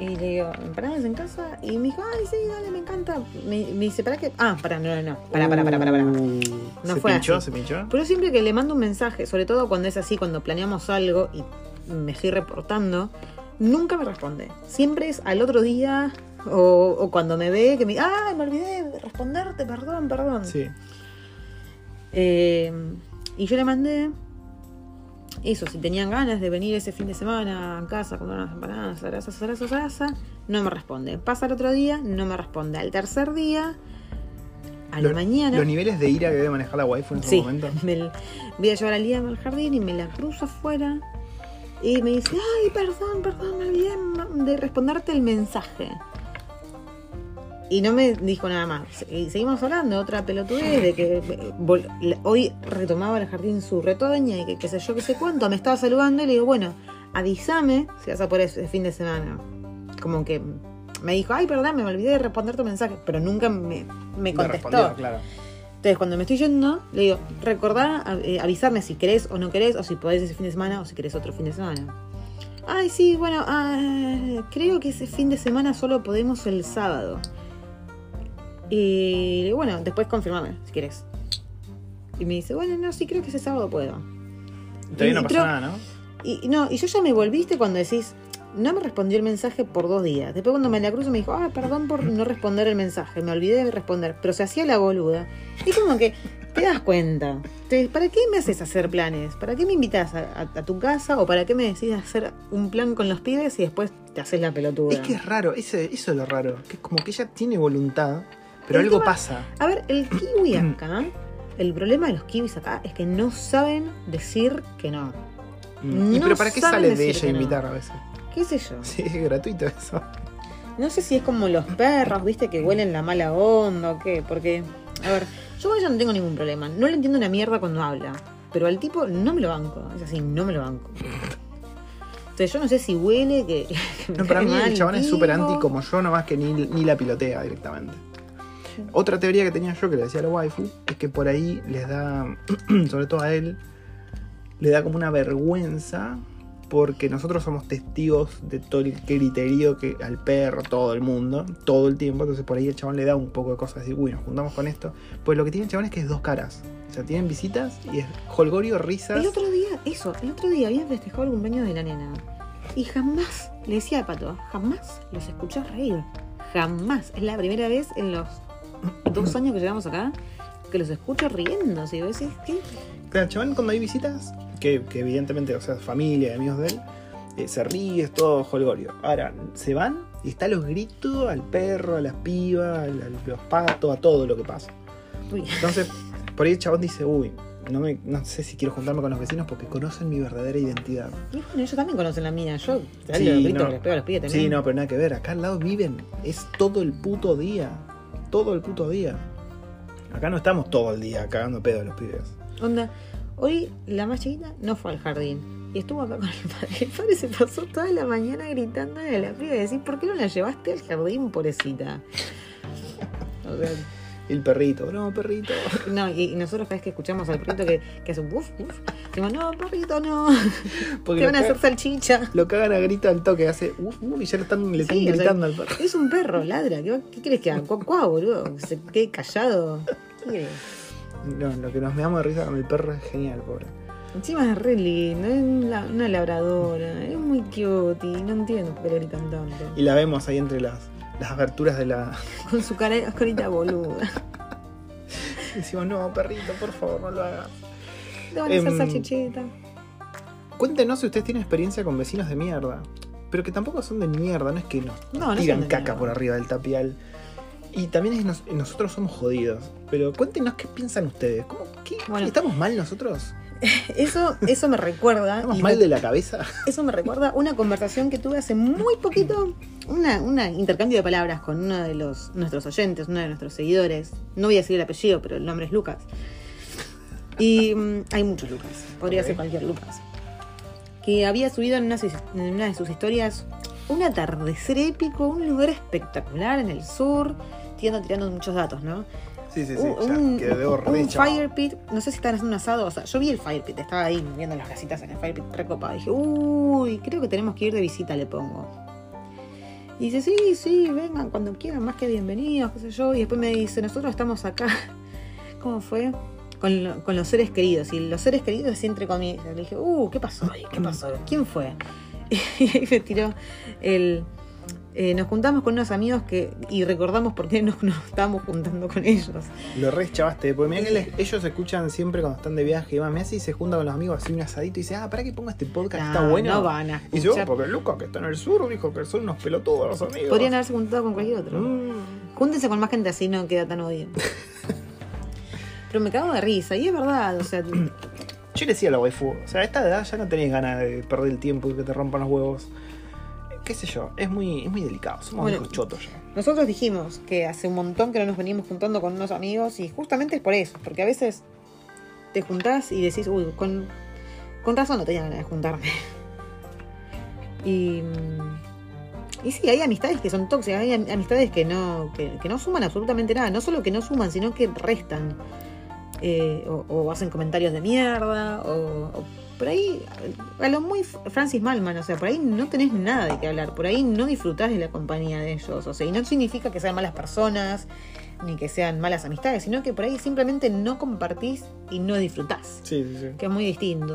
Y le digo, ¿empanadas en casa? Y me dijo, ay, sí, dale, me encanta. Me, me dice, ¿para qué? Ah, para, no, no, no. Para, para, para, para, para. Uh, No ¿Se fue pinchó? así. ¿Se pinchó? Pero siempre que le mando un mensaje, sobre todo cuando es así, cuando planeamos algo y me estoy reportando, nunca me responde. Siempre es al otro día o, o cuando me ve que me ¡ay, me olvidé de responderte! Perdón, perdón. Sí. Eh, y yo le mandé eso, si tenían ganas de venir ese fin de semana a casa con unas empanadas, zaraza, zaraza, zaraza, no me responde. Pasa el otro día, no me responde. Al tercer día, a la Lo- mañana. Los niveles de ira que debe manejar la waifu en ese Sí, momento. me voy a llevar a Liam al jardín y me la cruzo afuera y me dice, ay, perdón, perdón, me olvidé de responderte el mensaje. Y no me dijo nada más. Y seguimos hablando, otra pelotudez, de que hoy retomaba el jardín su retoña y que qué sé yo, qué sé cuánto. Me estaba saludando y le digo, bueno, avísame si vas a por ese fin de semana. Como que me dijo, ay, perdón, me olvidé de responder tu mensaje, pero nunca me, me Me contestó. respondió, claro. Entonces, cuando me estoy yendo, le digo, recordá eh, avisarme si querés o no querés, o si podés ese fin de semana o si querés otro fin de semana. Ay, sí, bueno, ah, creo que ese fin de semana solo podemos el sábado. Y bueno, después confirmame si querés. Y me dice, bueno, no, sí, creo que ese sábado puedo. Todavía no Y pasó creo- nada, ¿no? Y no, y yo ya me volviste cuando decís, no me respondió el mensaje por dos días. Después cuando me la cruzo me dijo, ah, perdón por no responder el mensaje, me olvidé de responder. Pero se hacía la boluda. Y como que te das cuenta. Te- ¿Para qué me haces hacer planes? ¿Para qué me invitas a, a- a tu casa? ¿O para qué me decís hacer un plan con los pibes y después te haces la pelotuda? Es que es raro, ese, eso es lo raro. Que es como que ella tiene voluntad, pero El algo tema- pasa. A ver, el kiwi acá, el problema de los kiwis acá es que no saben decir que no. Mm. ¿Y no pero para qué sale de ella no. invitar a veces? ¿Qué sé yo? Sí, es gratuito eso. No sé si es como los perros, viste, que huelen la mala onda o qué, porque, a ver, yo con ella no tengo ningún problema. No le entiendo una mierda cuando habla, pero al tipo no me lo banco, es así, no me lo banco. Entonces yo no sé si huele, que... que No, para mí el chabón es súper anti como yo, nomás que ni, ni la pilotea directamente. Otra teoría que tenía yo, que le decía a la waifu, es que por ahí les da, sobre todo a él, le da como una vergüenza porque nosotros somos testigos de todo el criterio que al perro, todo el mundo, todo el tiempo. Entonces por ahí el chabón le da un poco de cosas. Decir, uy, nos juntamos con esto. Pues lo que tiene el chabón es que es dos caras. O sea, tienen visitas y es holgorio, risas. El otro día, eso, el otro día habían festejado el cumpleaños de la nena. Y jamás, le decía a Pato, jamás los escuché reír. Jamás. Es la primera vez en los dos años que llevamos acá que los escucho riendo. Vos decís, ¿qué? Claro, chabón cuando hay visitas, que, que evidentemente, o sea, familia, amigos de él, eh, se ríe, es todo holgorio. Ahora, se van y está los gritos al perro, a las pibas, a los patos, a todo lo que pasa. Uy. Entonces, por ahí el chabón dice, uy, no, me, no sé si quiero juntarme con los vecinos porque conocen mi verdadera identidad. Y bueno, ellos también conocen la mía. Yo, ¿sabes Sí, los gritos no. que les pego a los también? Sí, no, pero nada que ver. Acá al lado viven. Es todo el puto día. Todo el puto día. Acá no estamos todo el día cagando pedo a los pibes. Onda, hoy la más chiquita no fue al jardín. Y estuvo acá con el padre. El padre se pasó toda la mañana gritando a la piba y decir, ¿por qué no la llevaste al jardín, pobrecita? O sea, el perrito, no, perrito. no, y, y nosotros cada vez que escuchamos al perrito que, que hace un uf, uf, decimos, no, perrito, no, Porque te van a lo, hacer salchicha. lo cagan a grito al toque, hace uf, uf, y ya le están, le están Sí, o sea, gritando al perro. Es un perro, ladra. ¿Qué, qué crees que haga? Cuá, cuá, boludo. Se quede callado. ¿Qué? No, lo que nos meamos de risa con el perro es genial, pobre. Encima es re lindo, es una, una labradora, es muy cute y no entiendo por qué le gritan tanto. Y la vemos ahí entre las, las aberturas de la. Con su cara, carita boluda. Y decimos, no, perrito, por favor, no lo hagas. Te van a hacer Em, salchichita. Cuéntenos si ustedes tienen experiencia con vecinos de mierda. Pero que tampoco son de mierda, no es que nos No, no tiran caca mierda. por arriba del tapial. Y también es nos- nosotros somos jodidos. Pero cuéntenos qué piensan ustedes. ¿Cómo, qué- Bueno. ¿Estamos mal nosotros? Eso, eso me recuerda. ¿Estamos y mal de la cabeza? Eso me recuerda una conversación que tuve hace muy poquito, una, una intercambio de palabras con uno de los nuestros oyentes, uno de nuestros seguidores. No voy a decir el apellido, pero el nombre es Lucas. Y mm, hay muchos Lucas, podría ser cualquier Lucas. Que había subido en una, en una de sus historias un atardecer épico, un lugar espectacular en el sur, tirando, tirando muchos datos, ¿no? Sí, sí, sí. un, ya, un- quedó un fire pit, no sé si estaban haciendo un asado, o sea, yo vi el fire pit, estaba ahí viendo las casitas en el fire pit recopado. Dije, uy, creo que tenemos que ir de visita, le pongo. Y dice, sí, sí, vengan cuando quieran, más que bienvenidos, qué sé yo. Y después me dice, nosotros estamos acá. ¿Cómo fue? Con, lo- con los seres queridos. Y los seres queridos entre comillas. Le dije, uh, ¿qué pasó? ahí? ¿Qué pasó? ¿Quién fue? Y ahí me tiró el... eh, nos juntamos con unos amigos que y recordamos por qué nos, nos estábamos juntando con ellos. Lo re chavaste, porque mirá que les- ellos escuchan siempre cuando están de viaje y demás. Me hace y se junta con los amigos así un asadito y dice, ah, ¿para qué pongo este podcast? Está No, bueno. No van a y yo, escuchar. porque Luca, que está en el sur, dijo que son unos pelotudos los amigos. Podrían haberse juntado con cualquier otro. Mm. Júntense con más gente así no queda tan odio. Pero me cago de risa, y es verdad, o sea, Yo le decía a la waifu, o sea, a esta edad ya no tenés ganas de perder el tiempo y que te rompan los huevos. Qué sé yo, es muy, es muy delicado, somos Bueno. viejos chotos ya. nosotros dijimos que hace un montón que no nos venimos juntando con unos amigos y justamente es por eso, porque a veces te juntás y decís, uy, con, con razón no tenía ganas de juntarme. Y, y sí, hay amistades que son tóxicas, hay am- amistades que no, que, que no suman absolutamente nada, no solo que no suman, sino que restan. Eh, o, o hacen comentarios de mierda, o, o por ahí, a lo muy Francis Malman, o sea, por ahí no tenés nada de qué hablar, por ahí no disfrutás de la compañía de ellos, o sea, y no significa que sean malas personas, ni que sean malas amistades, sino que por ahí simplemente no compartís y no disfrutás, Sí, sí, sí. que es muy distinto.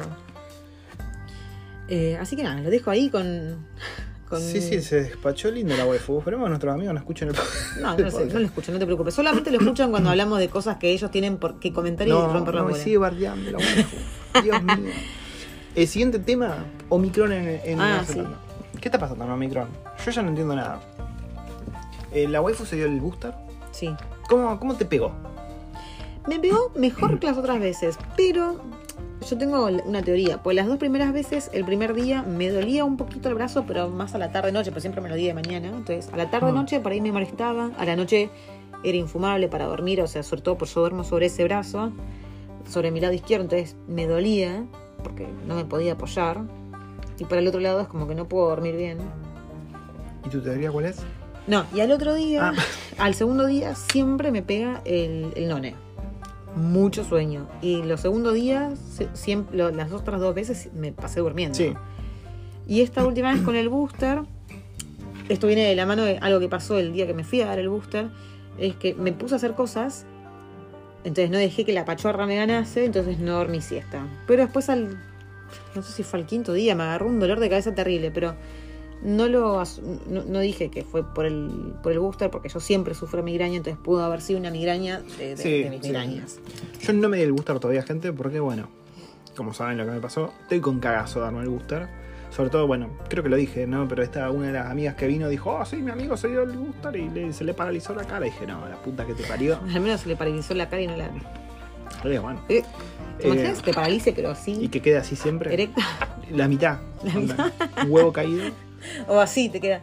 Eh, así que nada, lo dejo ahí con... con- Sí, sí, se despachó lindo la waifu. Esperemos que nuestros amigos no escuchen el No, no, sé, no lo escuchan, no te preocupes. Solamente lo escuchan cuando hablamos de cosas que ellos tienen por que comentar y No, romper la no, me sigue bardeando la waifu. Dios mío. El siguiente tema, Omicron en, en Ah, Nueva sí. Zelanda. ¿Qué está pasando con Omicron? Yo ya no entiendo nada. Eh, la waifu se dio el booster. Sí. ¿Cómo, cómo te pegó? Me pegó mejor que las otras veces, pero yo tengo una teoría. Pues las dos primeras veces, el primer día me dolía un poquito el brazo, pero más a la tarde-noche, pero siempre me lo di de mañana. Entonces, a la tarde-noche por ahí me molestaba, a la noche era infumable para dormir, o sea, sobre todo por yo duermo sobre ese brazo, sobre mi lado izquierdo, entonces me dolía, porque no me podía apoyar. Y para el otro lado es como que no puedo dormir bien. ¿Y tu teoría cuál es? No, y al otro día, Ah. al segundo día, siempre me pega el, el none. Mucho sueño. Y los segundos días, siempre, lo- las otras dos veces me pasé durmiendo. Sí. Y esta última vez con el booster, esto viene de la mano de algo que pasó el día que me fui a dar el booster, es que me puse a hacer cosas, entonces no dejé que la pachorra me ganase, entonces no dormí siesta. Pero después al, no sé si fue al quinto día, me agarró un dolor de cabeza terrible, pero no lo no, no dije que fue por el, por el booster, porque yo siempre sufro migraña, entonces pudo haber sido una migraña de, de- Sí, de mis sí. migrañas. Yo no me di el booster todavía, gente, porque bueno, como saben lo que me pasó, estoy con cagazo de darme el booster. Sobre todo, bueno, creo que lo dije, ¿no? Pero esta una de las amigas que vino dijo, oh, sí, mi amigo se dio el booster y le- se le paralizó la cara. Y dije, no, la puta que te parió. Al menos se le paralizó la cara y no la... Pero bueno. Eh, ¿Te Eh, imaginas? Te paralice, pero y así, que quede así siempre. erecta. La mitad. La Un huevo caído. O así te queda.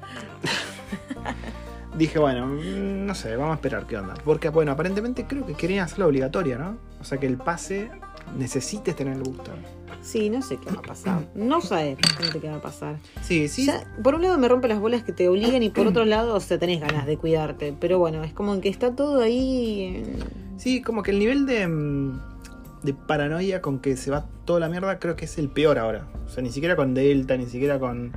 Dije, bueno, mm, no sé, vamos a esperar qué onda. Porque, bueno, aparentemente creo que querían hacerlo obligatorio, ¿no? O sea, que el pase necesites tener el booster. Sí, no sé qué va a pasar. No sé realmente qué va a pasar. Sí, sí. Ya, por un lado me rompe las bolas que te obliguen y por otro lado, o sea, tenés ganas de cuidarte. Pero bueno, es como que está todo ahí. Sí, como que el nivel de, mm, de paranoia con que se va toda la mierda creo que es el peor ahora. O sea, ni siquiera con Delta, ni siquiera con...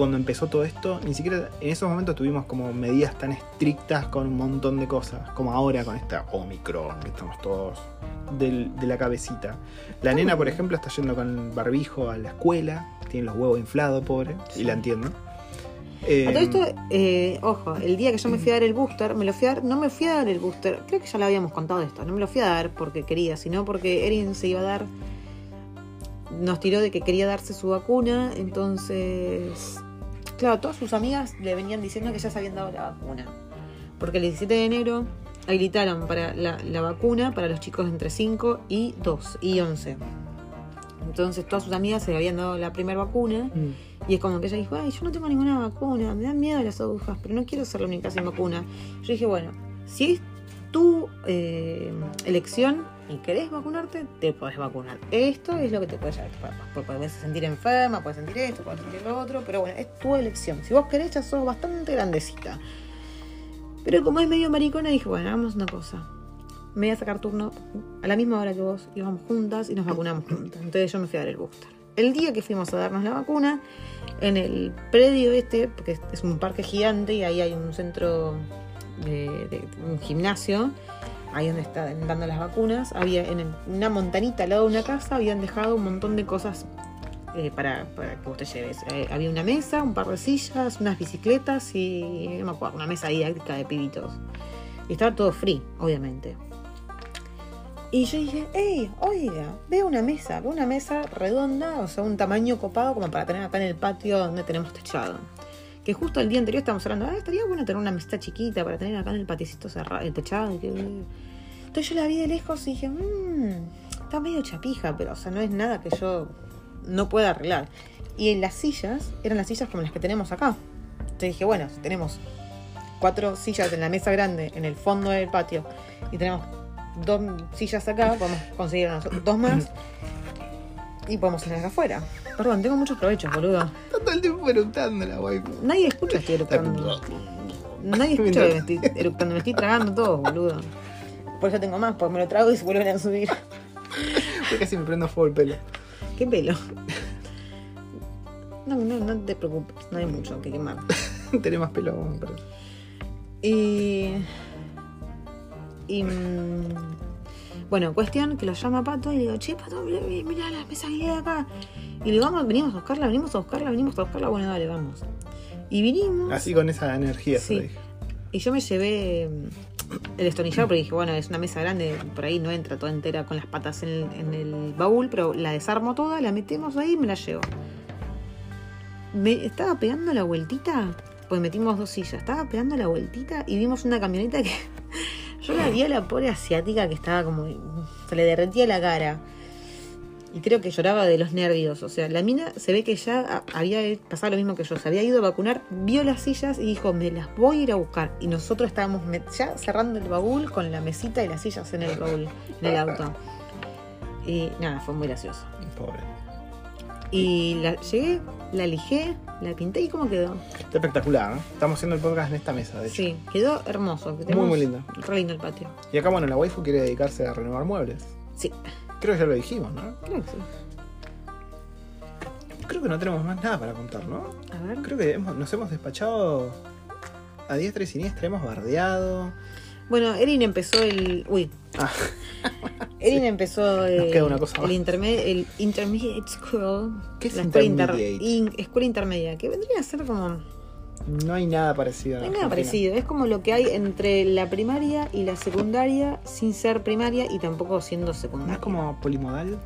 Cuando empezó todo esto, ni siquiera en esos momentos tuvimos como medidas tan estrictas con un montón de cosas, como ahora con esta Omicron, que estamos todos del- de la cabecita. La nena, por ejemplo, está yendo con barbijo a la escuela, tiene los huevos inflados, pobre, y la entiendo. Eh, A todo esto, eh, ojo, el día que yo me fui a dar el booster, me lo fui a dar, no me fui a dar el booster, creo que ya le habíamos contado esto, no me lo fui a dar porque quería, sino porque Erin se iba a dar, nos tiró de que quería darse su vacuna, entonces, claro, todas sus amigas le venían diciendo que ya se habían dado la vacuna, porque el 17 de enero habilitaron para la, la vacuna para los chicos entre 5 y 2 y 11. Entonces todas sus amigas se habían dado la primera vacuna mm, y es como que ella dijo, ay, yo no tengo ninguna vacuna, me dan miedo las agujas, pero no quiero ser la única sin vacuna. Yo dije, bueno, si es tu eh, elección y querés vacunarte, te podés vacunar. Esto es lo que te puede llevar. Puedes, puedes sentir enferma, puedes sentir esto, puedes sentir lo otro, pero bueno, es tu elección. Si vos querés, ya sos bastante grandecita. Pero como es medio maricona, dije, bueno, hagamos una cosa. Me voy a sacar turno a la misma hora que vos, y vamos juntas y nos vacunamos juntas. Entonces yo me fui a dar el booster. El día que fuimos a darnos la vacuna, en el predio este, porque es un parque gigante y ahí hay un centro de, de- un gimnasio, ahí donde están dando las vacunas, había en una montanita al lado de una casa, habían dejado un montón de cosas eh, para, para que vos te lleves. Eh, había una mesa, un par de sillas, unas bicicletas y no me acuerdo, una mesa didáctica de pibitos. Y estaba todo free, obviamente. Y yo dije, hey, oiga, veo una mesa, veo una mesa redonda, o sea, un tamaño copado como para tener acá en el patio donde tenemos techado. Que justo el día anterior estábamos hablando, ah, estaría bueno tener una mesita chiquita para tener acá en el paticito cerrado, el techado. Entonces yo la vi de lejos y dije, mmm, está medio chapija, pero o sea, no es nada que yo no pueda arreglar. Y en las sillas, eran las sillas como las que tenemos acá. Entonces dije, bueno, si tenemos cuatro sillas en la mesa grande en el fondo del patio y tenemos dos sillas acá, podemos conseguir dos más y podemos salir acá afuera. Perdón, tengo muchos provechos, boludo. Está todo el tiempo eructando la waifu. Nadie escucha que estoy eructando. Nadie escucha que me estoy eructando, me estoy tragando todo, boludo. Por eso tengo más, porque me lo trago y se vuelven a subir. Yo casi me prendo fuego el pelo. ¿Qué pelo? No, no, no te preocupes, no hay mucho que quemar. Tenés más pelo, pero... Y. Y. mm, Bueno, cuestión que lo llama Pato y le digo, che, Pato, mirá, la mesa que hay acá. Y le digo, vamos, venimos a buscarla, venimos a buscarla, venimos a buscarla. Bueno, dale, vamos. Y vinimos. Así con esa energía se Sí. dije. Y yo me llevé mm, el destornillador porque dije, bueno, es una mesa grande, por ahí no entra toda entera con las patas en el, en el baúl, pero la desarmo toda, la metemos ahí y me la llevo. Me estaba pegando la vueltita, pues metimos dos sillas, estaba pegando la vueltita y vimos una camioneta que yo la vi a la pobre asiática que estaba como, se le derretía la cara. Y creo que lloraba de los nervios. O sea, la mina se ve que ya había pasado lo mismo que yo. Se había ido a vacunar, vio las sillas y dijo, me las voy a ir a buscar. Y nosotros estábamos ya cerrando el baúl con la mesita y las sillas en el baúl, en el auto. Y nada, fue muy gracioso. Pobre. Y la llegué, la lijé, la pinté y cómo quedó. Está espectacular, ¿no? Estamos haciendo el podcast en esta mesa, de hecho. Sí, quedó hermoso. que Muy, muy lindo. Re lindo el patio. Y acá, bueno, la waifu quiere dedicarse a renovar muebles. Sí, Creo que ya lo dijimos, ¿no? creo que sí. Creo que no tenemos más nada para contar, ¿no? A ver. Creo que hemos- nos hemos despachado a diestra y siniestra, hemos bardeado. Bueno, Erin empezó el. Uy. Ah. Erin empezó el, queda una cosa el, interme- el Intermediate School. ¿Qué es la escuela, inter- intermediate? in- escuela intermedia, que vendría a ser como. No hay nada parecido. No hay nada parecido. Es como lo que hay entre la primaria y la secundaria sin ser primaria y tampoco siendo ¿No secundaria. es como polimodal?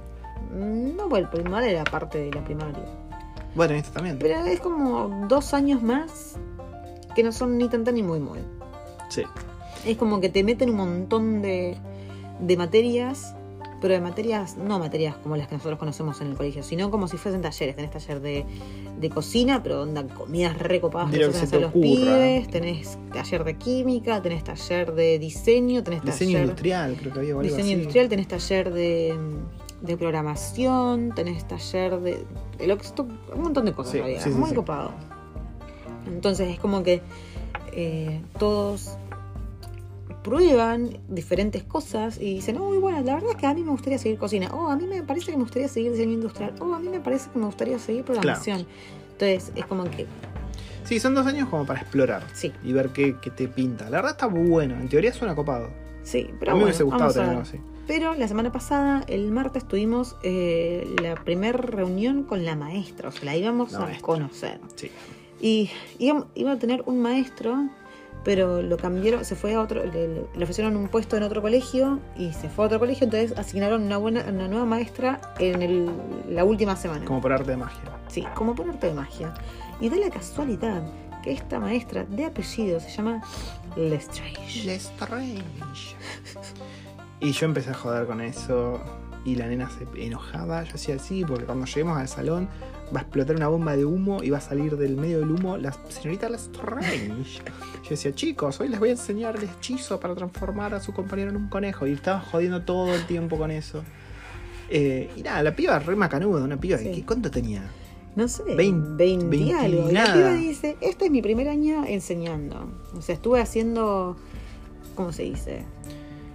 Mm, No, bueno, el primaria era parte de la primaria. Bueno, en esto también. Pero es como dos años más que no son ni tanta ni muy muy. Sí. Es como que te meten un montón de, de materias, pero de materias, no materias como las que nosotros conocemos en el colegio, sino como si fuesen talleres. Tenés taller de, de cocina, pero onda comidas recopadas que hacen los pibes. Tenés taller de química, tenés taller de diseño, tenés Diseño taller industrial, creo que había diseño así. industrial, tenés taller de, de programación, tenés taller de, lo que esto- un montón de cosas Sí, había, sí, sí, muy sí. copado. Entonces es como que eh, todos prueban diferentes cosas y dicen, oh, bueno, la verdad es que a mí me gustaría seguir cocina, oh, a mí me parece que me gustaría seguir diseño industrial, oh, a mí me parece que me gustaría seguir programación. Entonces es como que, Sí, son dos años como para explorar sí, y ver qué, qué te pinta. La verdad está bueno. En teoría suena copado. sí, pero a mí me bueno, hubiese gustado vamos a tener ver. algo así. Pero la semana pasada, el martes, tuvimos eh, la primera reunión con la maestra, o sea, la íbamos La a maestra. conocer. Sí. Y iba, iba a tener un maestro, pero lo cambiaron, se fue a otro, le, le ofrecieron un puesto en otro colegio y se fue a otro colegio, entonces asignaron una, buena, una nueva maestra en el- la última semana. Como por arte de magia. Sí, como por arte de magia. Y da la casualidad que esta maestra de apellido se llama Lestrange. Lestrange. Y yo empecé a joder con eso. Y la nena se enojaba. Yo decía sí, porque cuando lleguemos al salón va a explotar una bomba de humo y va a salir del medio del humo la señorita Lestrange. Yo decía, chicos, hoy les voy a enseñar el hechizo para transformar a su compañero en un conejo. Y estaba jodiendo todo el tiempo con eso. Eh, y nada, la piba re macanuda, una piba. Sí. ¿qué- ¿Cuánto tenía? No sé, Vein- 20, veinti algo. Y la piba dice, este es mi primer año enseñando. O sea, estuve haciendo, ¿cómo se dice?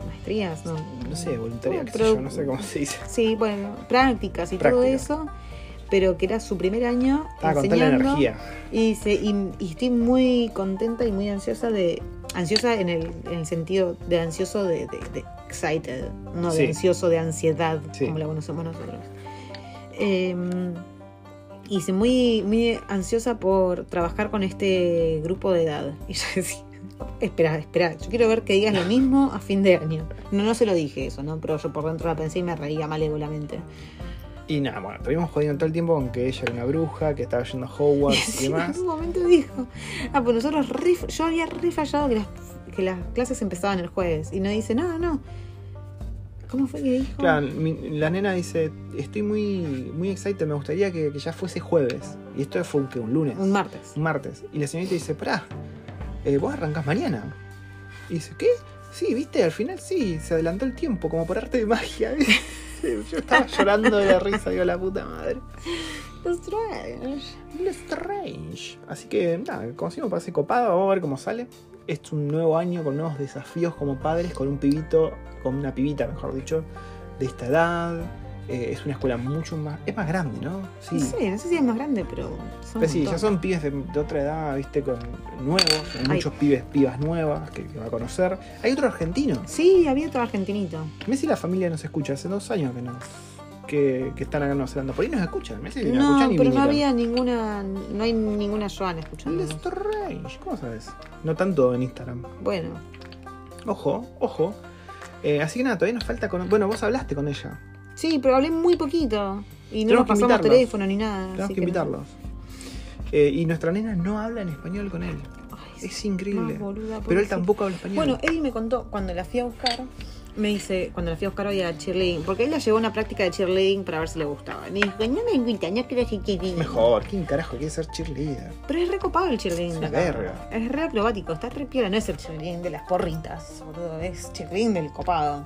Maestrías, ¿no? No sé, voluntaria, qué sé pero- yo, no sé cómo se dice. Sí, bueno, prácticas y todo eso. Pero que era su primer año con tal enseñando. energía. Y, se- y- y estoy muy contenta y muy ansiosa de. Ansiosa en el, en el sentido de ansioso de, de- de excited, no de ansioso de ansiedad, Sí. como la conocemos nosotros. Eh, y muy, muy ansiosa por trabajar con este grupo de edad. Y yo decía, espera, espera, yo quiero ver que digas lo mismo a fin de año. No, no se lo dije eso, ¿no? Pero yo por dentro la pensé y me reía malévolamente. Y nada, bueno, estuvimos jodiendo todo el tiempo con que ella era una bruja, que estaba yendo a Hogwarts y Sí, demás. En un momento dijo, ah, pues nosotros re- yo había re fallado que las, que las clases empezaban el jueves. Y no dice, no, no. ¿Cómo fue que dijo? Claro, mi- la nena dice, estoy muy, muy excited, me gustaría que, que ya fuese jueves. Y esto fue un, ¿qué? un lunes. Un martes. un martes. Y la señorita dice, pará, eh, vos arrancás mañana. Y dice, ¿qué? Sí, viste, al final sí, se adelantó el tiempo, como por arte de magia. Yo estaba llorando de la risa, digo, la puta madre. Strange. Strange. Así que, nada, como si me parece copado, vamos a ver cómo sale. Es un nuevo año con nuevos desafíos como padres, con un pibito, con una pibita, mejor dicho, de esta edad. Eh, es una escuela mucho más. Es más grande, ¿no? Sí. No sé, no sé si es más grande, pero son Pero sí, ya son pibes de, de otra edad, viste, con nuevos, hay Ay. muchos pibes, pibas nuevas que, que va a conocer. Hay otro argentino. Sí, había otro argentinito. Mirá si la familia nos escucha, hace dos años que nos, que, que están acá en Nueva Zelanda. Por ahí nos escuchan, mirá si nos No, escuchan pero no había ninguna, no hay ninguna Joana escuchando. Strange, ¿cómo sabes? No tanto en Instagram. Bueno, Ojo, ojo. Eh, así que nada, todavía nos falta con. Bueno, vos hablaste con ella. Sí, pero hablé muy poquito. Y no Tenemos nos que pasamos invitarlos. teléfono ni nada. Tenemos así que invitarlos. Eh, y nuestra nena no habla en español con él. Ay, Es increíble. boluda, Pero él tampoco habla español. Bueno, Eddie me contó cuando la fui a buscar, me dice, cuando la fui a buscar hoy a cheerleading, porque él la llevó a una práctica de cheerleading para ver si le gustaba. Y me dijo, no me gusta, no quiero hacer cheerleading. Mejor, ¿quién carajo quiere ser cheerleader? Pero es recopado el cheerleading Es una verga. Es re acrobático, está re piola, no es el cheerleading de las porritas, boludo, es cheerleading del copado.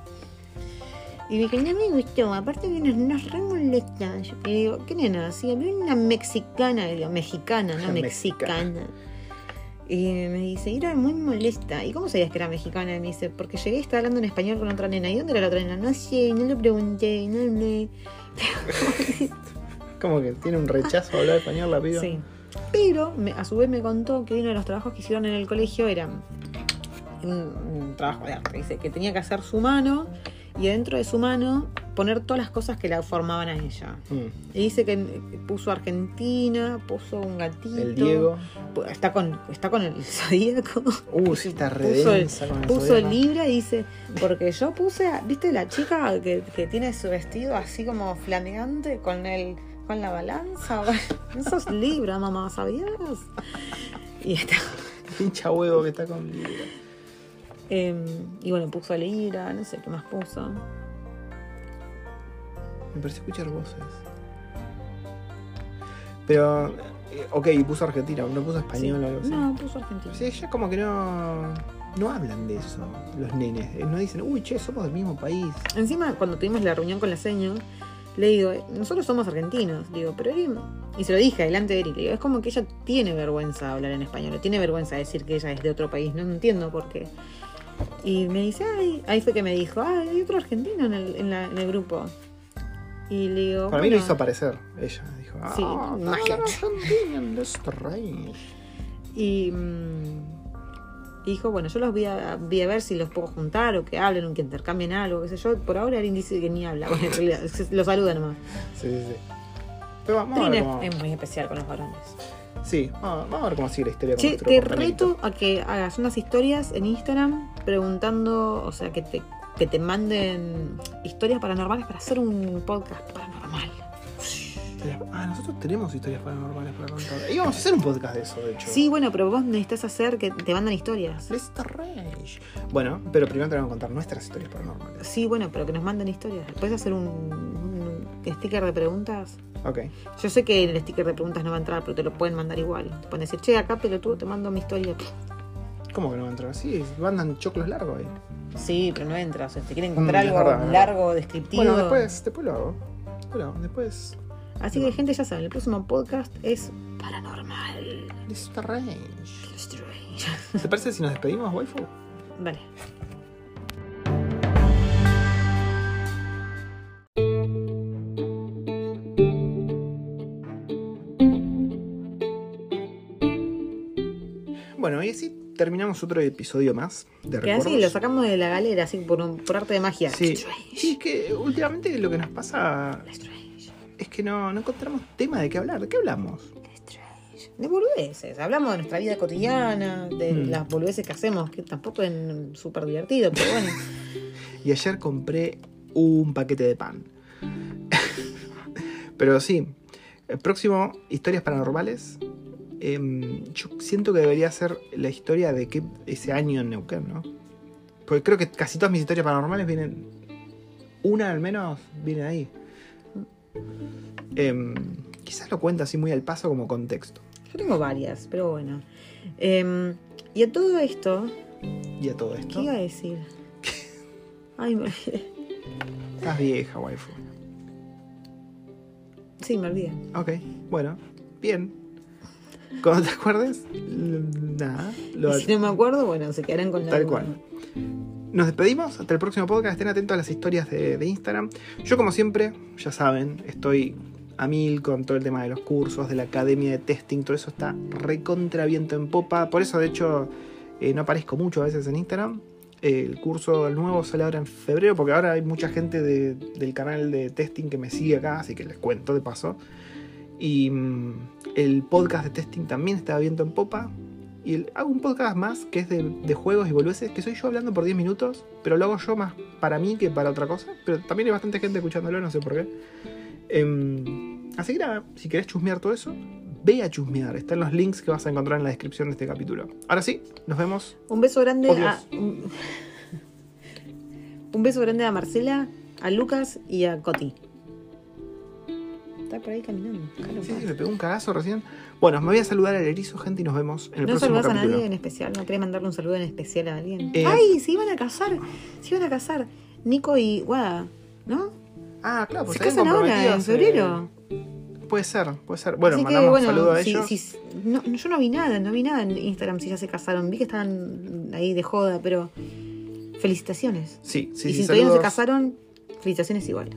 Y me dije, no me gustó, aparte nos, nos re molesta. Yo le digo, ¿qué nena? Sí, había una mexicana, digo, mexicana, no Mexicana. mexicana. Y me dice, era muy molesta. ¿Y cómo sabías que era mexicana? Y me dice, porque llegué y estaba hablando en español con otra nena. ¿Y dónde era la otra nena? No sé, no le pregunté, no le... Como que tiene un rechazo a hablar español la piba. Sí. Pero me- a su vez me contó que uno de los trabajos que hicieron en el colegio era un, un trabajo de arte. Dice que tenía que hacer su mano y dentro de su mano poner todas las cosas que la formaban a ella. Mm. Y dice que puso Argentina, puso un gatito. El Diego. Está con, está con el zodíaco. Uh, sí, está re Puso el- con el Puso zodiaco. Libra y dice, porque yo puse, ¿viste la chica que, que tiene su vestido así como flameante con el con la balanza? Eso es Libra, mamá, ¿sabías? Y está. Pincha huevo que está con Libra. Em, y bueno, puso Libra, no sé qué más puso. Me pareció escuchar voces. Pero, eh, ok, puso Argentina, no puso español o algo así. No, puso Argentina. Sí, ya como que no, no hablan de eso, los nenes. Eh, No dicen, uy, che, somos del mismo país. Encima, cuando tuvimos la reunión con la seño, le digo, nosotros somos argentinos, digo, pero Eri, y se lo dije delante de Eri, le digo, es como que ella tiene vergüenza hablar en español, tiene vergüenza de decir que ella es de otro país, no entiendo por qué. Y me dice, ay, ahí fue que me dijo, ay, hay otro argentino en el, en la- en el grupo. Y le digo, Para mí lo "Bueno". hizo aparecer ella. Dijo, ah, Sí, ah, magia. Argentina, Strange. Y, mm, y dijo, bueno, yo los voy a, voy a ver si los puedo juntar o que hablen o que intercambien algo, qué sé yo. Por ahora Erin dice que ni habla, bueno, en realidad, se- lo saluda nomás. Sí, sí, sí. Pero vamos a ver es, es muy especial con los varones. Sí, vamos, vamos a ver cómo sigue la historia con Che, nuestro te reto a que hagas unas historias en Instagram preguntando, o sea, que te, que te manden historias paranormales para hacer un podcast paranormal. Historias- Ah, nosotros tenemos historias paranormales para contar. Íbamos a hacer un podcast de eso, de hecho. Sí, bueno, pero vos necesitas hacer que te mandan historias. Strange. Bueno, pero primero tenemos que contar nuestras historias paranormales. Sí, bueno, pero que nos manden historias. ¿Puedes hacer un, un sticker de preguntas? Ok. Yo sé que el sticker de preguntas no va a entrar, pero te lo pueden mandar igual. Te pueden decir, che, acá pelotudo, te mando mi historia. ¿Cómo que no va a entrar? Sí, mandan choclos largos ahí. Sí, pero no entra. O sea, si te quieren encontrar Mm, algo verdad, largo, descriptivo. Bueno, después, después lo hago. Bueno, después. Así que, gente, ya saben, el próximo podcast es paranormal. Strange. Strange. ¿Te parece si nos despedimos, waifu? Vale. Bueno, y así terminamos otro episodio más de Que así lo sacamos de la galera, así por, arte de magia. Sí. Strange. sí, es que últimamente lo que nos pasa es que no, no encontramos tema de qué hablar. ¿De qué hablamos? De boludeces. Hablamos de nuestra vida cotidiana, de Mm. las boludeces que hacemos, que tampoco es súper divertido, pero bueno. Y ayer compré un paquete de pan. Pero sí, el próximo, historias paranormales. em, yo siento que debería ser la historia de que ese año en Neuquén, ¿no? Porque creo que casi todas mis historias paranormales vienen. Una al menos viene ahí. Em, quizás lo cuento así muy al paso como contexto. Yo tengo varias, pero bueno. Em, y a todo esto, Y a todo ¿qué esto. iba a decir? Ay, me olvidé. Estás vieja, waifu. Sí, me olvidé. Ok, bueno, bien. Cuando te acuerdes, nada. Lo, si no me acuerdo, bueno, se quedarán con la Tal cual. Nos despedimos hasta el próximo podcast. Estén atentos a las historias de, Instagram. Yo, como siempre, ya saben, estoy a mil con todo el tema de los cursos, de la academia de testing. Todo eso está recontra viento en popa. Por eso, de hecho, eh, no aparezco mucho a veces en Instagram. El curso nuevo sale ahora en febrero, porque ahora hay mucha gente de- del canal de testing que me sigue acá, así que les cuento de paso. Y mm, el podcast de testing también está viento en popa. Y el- hago un podcast más que es de, de juegos y boludeces, que soy yo hablando por 10 minutos, pero lo hago yo más para mí que para otra cosa. Pero también hay bastante gente escuchándolo, no sé por qué. Em, así que nada, si querés chusmear todo eso, ve a chusmear. Están los links que vas a encontrar en la descripción de este capítulo. Ahora sí, nos vemos. Un beso grande Oh, a. Un, un beso grande a Marcela, a Lucas y a Coti. Está por ahí caminando. Sí, sí, me pegó un cagazo recién. Bueno, me voy a saludar al erizo, gente, y nos vemos en el ¿No próximo saludás a capítulo. nadie en especial? ¿No querés mandarle un saludo en especial a alguien? Eh, ¡Ay! Se iban a casar. Se iban a casar. Nico y Guada, ¿no? Ah, claro, pues se casan ahora, en febrero. eh, Puede ser, puede ser. Bueno, Así que, mandamos bueno, saludo a si- ellos. si- no, yo no vi nada, no vi nada en Instagram si ya se casaron. Vi que estaban ahí de joda, pero felicitaciones. Sí, sí, y sí, si todavía no se casaron, felicitaciones igual.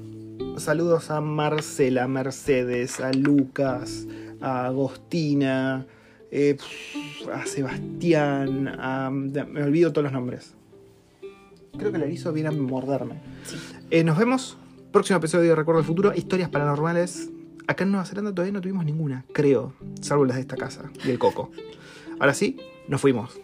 Saludos a Marcela, Mercedes, a Lucas, a Agostina, eh, a Sebastián, a, me olvido todos los nombres. Creo que el erizo viene a morderme. Eh, nos vemos. Próximo episodio de Recuerdo del Futuro. Historias paranormales. Acá en Nueva Zelanda todavía no tuvimos ninguna, creo. Salvo las de esta casa y el coco. Ahora sí, nos fuimos.